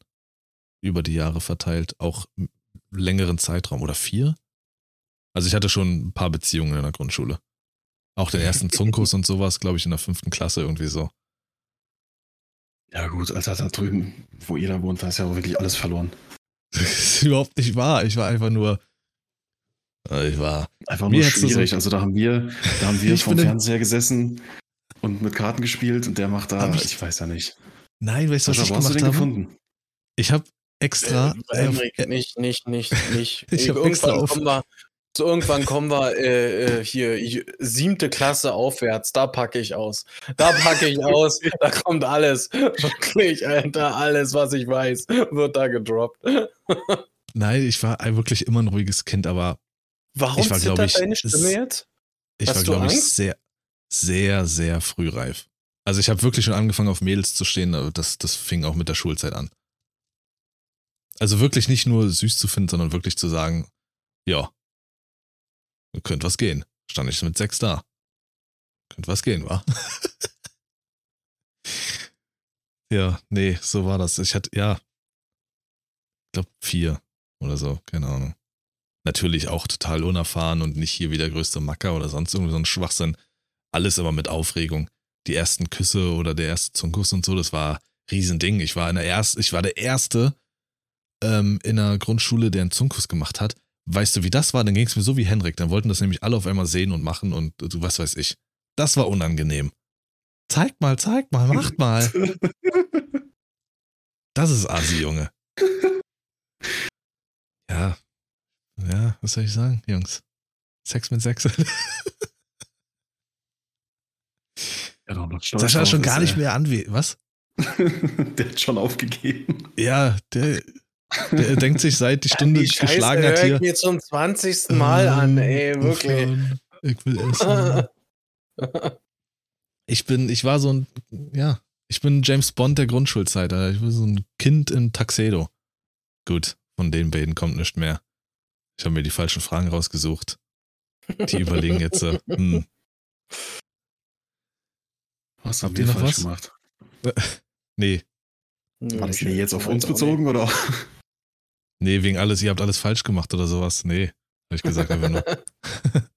über die Jahre verteilt, auch im längeren Zeitraum oder vier. Also ich hatte schon ein paar Beziehungen in der Grundschule. Auch den ersten Zunkus und sowas, glaube ich, in der fünften Klasse irgendwie so. Ja gut, Alter, da drüben, wo ihr da wohnt, da ist ja auch wirklich alles verloren. Das ist überhaupt nicht wahr. Ich war einfach nur. äh, Ich war. Einfach nur du so- schwierig. also da haben wir, da haben wir Ich vom Fernseher gesessen und mit Karten gespielt und der macht da, ich, ich- weiß ja nicht. Nein, weißt du, was Sascha, ich wo hast du gemacht den habe? gefunden? Ich habe extra. Äh, Henrik, nicht, nicht, nicht, nicht. Ich hab extra auf- kommen wir, so irgendwann kommen wir äh, äh, hier siebte Klasse aufwärts. Da packe ich aus. Da packe ich aus. Da kommt alles. Wirklich, Alter, alles, was ich weiß, wird da gedroppt. Nein, ich war wirklich immer ein ruhiges Kind, aber Warum Ich war, zittert ich, deine Stimme jetzt? ich Hast war, glaube ich, sehr, sehr, sehr frühreif. Also ich habe wirklich schon angefangen, auf Mädels zu stehen, das, das fing auch mit der Schulzeit an. Also wirklich nicht nur süß zu finden, sondern wirklich zu sagen, ja, könnte was gehen. Stand ich mit sechs da. Könnte was gehen, wa? ja, nee, so war das. Ich hatte, ja, ich glaube vier oder so, keine Ahnung. Natürlich auch total unerfahren und nicht hier wie der größte Macker oder sonst irgendwie so ein Schwachsinn. Alles aber mit Aufregung. Die ersten Küsse oder der erste Zungenkuss und so, das war Riesending. Ich war in der erst, ich war der Erste ähm, in der Grundschule, der einen Zungenkuss gemacht hat. Weißt du, wie das war? Dann ging es mir so wie Henrik. Dann wollten das nämlich alle auf einmal sehen und machen und du was weiß ich. Das war unangenehm. Zeig mal, zeig mal, macht mal. Das ist Asi, Junge. Ja. Ja, was soll ich sagen, Jungs? Sex mit Sex. Ja, Sascha ist drauf schon gar er. nicht mehr anwesend. Was? der hat schon aufgegeben. Ja, der, der denkt sich, seit die Stunde die geschlagen hat ich hier. mir zum 20. Mal an, ey, wirklich. Ich will essen. Ich bin, ich war so ein, ja, ich bin James Bond der Grundschulzeit, Alter. Ich war so ein Kind im Tuxedo. Gut, von den beiden kommt nicht mehr. Ich habe mir die falschen Fragen rausgesucht. Die überlegen jetzt, äh, hm, Was Habt ihr ihr noch falsch was? gemacht? nee, War das denn jetzt auf uns bezogen oder? Nee, wegen alles, ihr habt alles falsch gemacht oder sowas. Nee, habe ich gesagt einfach nur.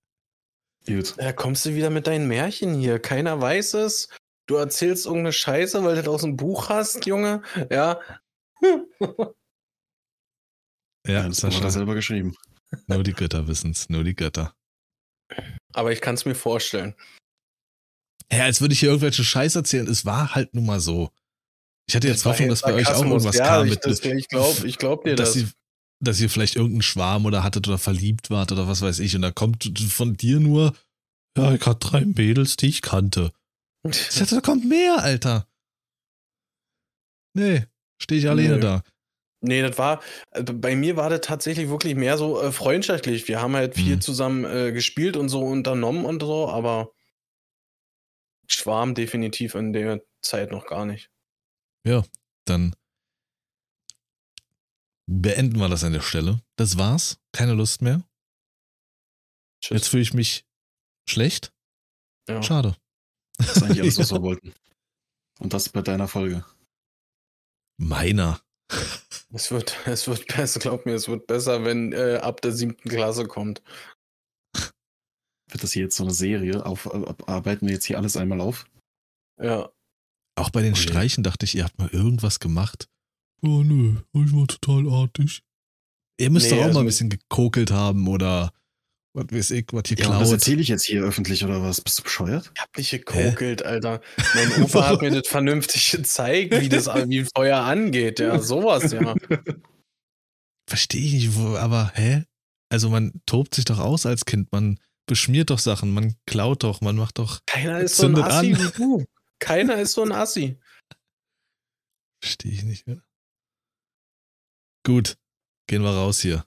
Gut. Ja, kommst du wieder mit deinen Märchen hier? Keiner weiß es. Du erzählst irgendeine Scheiße, weil du das aus dem Buch hast, Junge. Ja. Ja, das hat er Sascha, selber geschrieben. nur die Götter wissen's, nur die Götter. Aber ich kann es mir vorstellen. Ja, als würde ich hier irgendwelche Scheiß erzählen. Es war halt nun mal so. Ich hatte jetzt Hoffnung, dass bei euch auch irgendwas ja, kam ich, mit, das, ich glaube ich glaub dir dass, das. ihr, dass ihr vielleicht irgendeinen Schwarm oder hattet oder verliebt wart oder was weiß ich. Und da kommt von dir nur, ja, ich hatte drei Mädels, die ich kannte. Ich dachte, da kommt mehr, Alter. Nee, stehe ich alleine Nö. da. Nee, das war, also bei mir war das tatsächlich wirklich mehr so äh, freundschaftlich. Wir haben halt viel Mhm. zusammen äh, gespielt und so unternommen und so, aber Schwarm definitiv in der Zeit noch gar nicht. Dann beenden wir das an der Stelle. Das war's. Keine Lust mehr. Tschüss. Jetzt fühle ich mich schlecht. ja. Schade. Das ist eigentlich alles, was Ja. wir wollten. Und das bei deiner Folge. Meiner. Es wird, es wird besser, glaub mir, es wird besser, wenn äh, ab der siebten Klasse kommt. Wird das hier jetzt so eine Serie? Auf, arbeiten wir jetzt hier alles einmal auf? Ja. Auch bei den Okay. Streichen dachte ich, ihr habt mal irgendwas gemacht. Oh nö, ich war total artig. Ihr müsst Nee, doch auch also- mal ein bisschen gekokelt haben oder was weiß ich, was ihr Ja, und das klaut. erzähle ich jetzt hier öffentlich oder was? Bist du bescheuert? Ich hab nicht gekokelt, Alter. Mein Opa hat mir das vernünftig gezeigt, wie das wie Feuer angeht. Ja, sowas, ja. Verstehe ich nicht, aber hä? Also man tobt sich doch aus als Kind, man beschmiert doch Sachen, man klaut doch, man macht doch. Keiner ist so ein Zündet Assi an. wie du. Keiner ist so ein Assi. Verstehe ich nicht. Ne? Gut, gehen wir raus hier.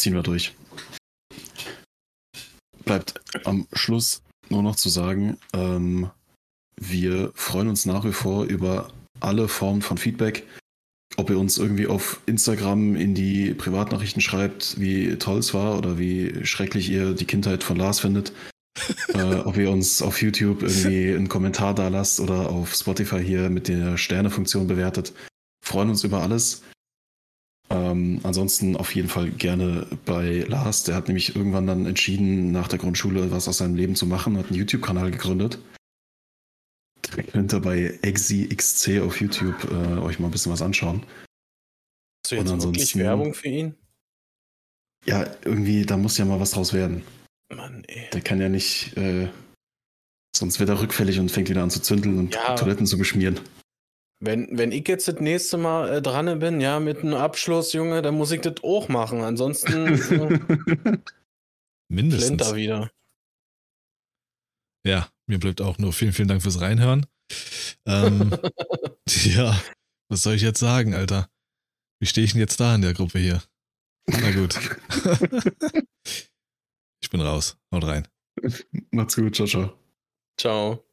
Ziehen wir durch. Bleibt am Schluss nur noch zu sagen, ähm, wir freuen uns nach wie vor über alle Formen von Feedback. Ob ihr uns irgendwie auf Instagram in die Privatnachrichten schreibt, wie toll es war oder wie schrecklich ihr die Kindheit von Lars findet. Äh, ob ihr uns auf YouTube irgendwie einen Kommentar da lasst oder auf Spotify hier mit der Sternefunktion bewertet. Freuen uns über alles. Ähm, ansonsten auf jeden Fall gerne bei Lars. Der hat nämlich irgendwann dann entschieden, nach der Grundschule was aus seinem Leben zu machen, hat einen YouTube-Kanal gegründet. Da könnt ihr bei ExiXC auf YouTube äh, euch mal ein bisschen was anschauen. Hast du jetzt Und wirklich Werbung für ihn? Ja, irgendwie, da muss ja mal was draus werden. Mann, ey. Der kann ja nicht, äh, sonst wird er rückfällig und fängt wieder an zu zündeln und Ja. Toiletten zu beschmieren. Wenn, wenn ich jetzt das nächste Mal äh, dran bin, ja, mit einem Abschluss, Junge, dann muss ich das auch machen. Ansonsten äh, Mindestens. er wieder. Ja, mir bleibt auch nur vielen, vielen Dank fürs Reinhören. Ähm, ja, was soll ich jetzt sagen, Alter? Wie stehe ich denn jetzt da in der Gruppe hier? Na gut. ich bin raus. Haut rein. Macht's gut, ciao, ciao. Ciao.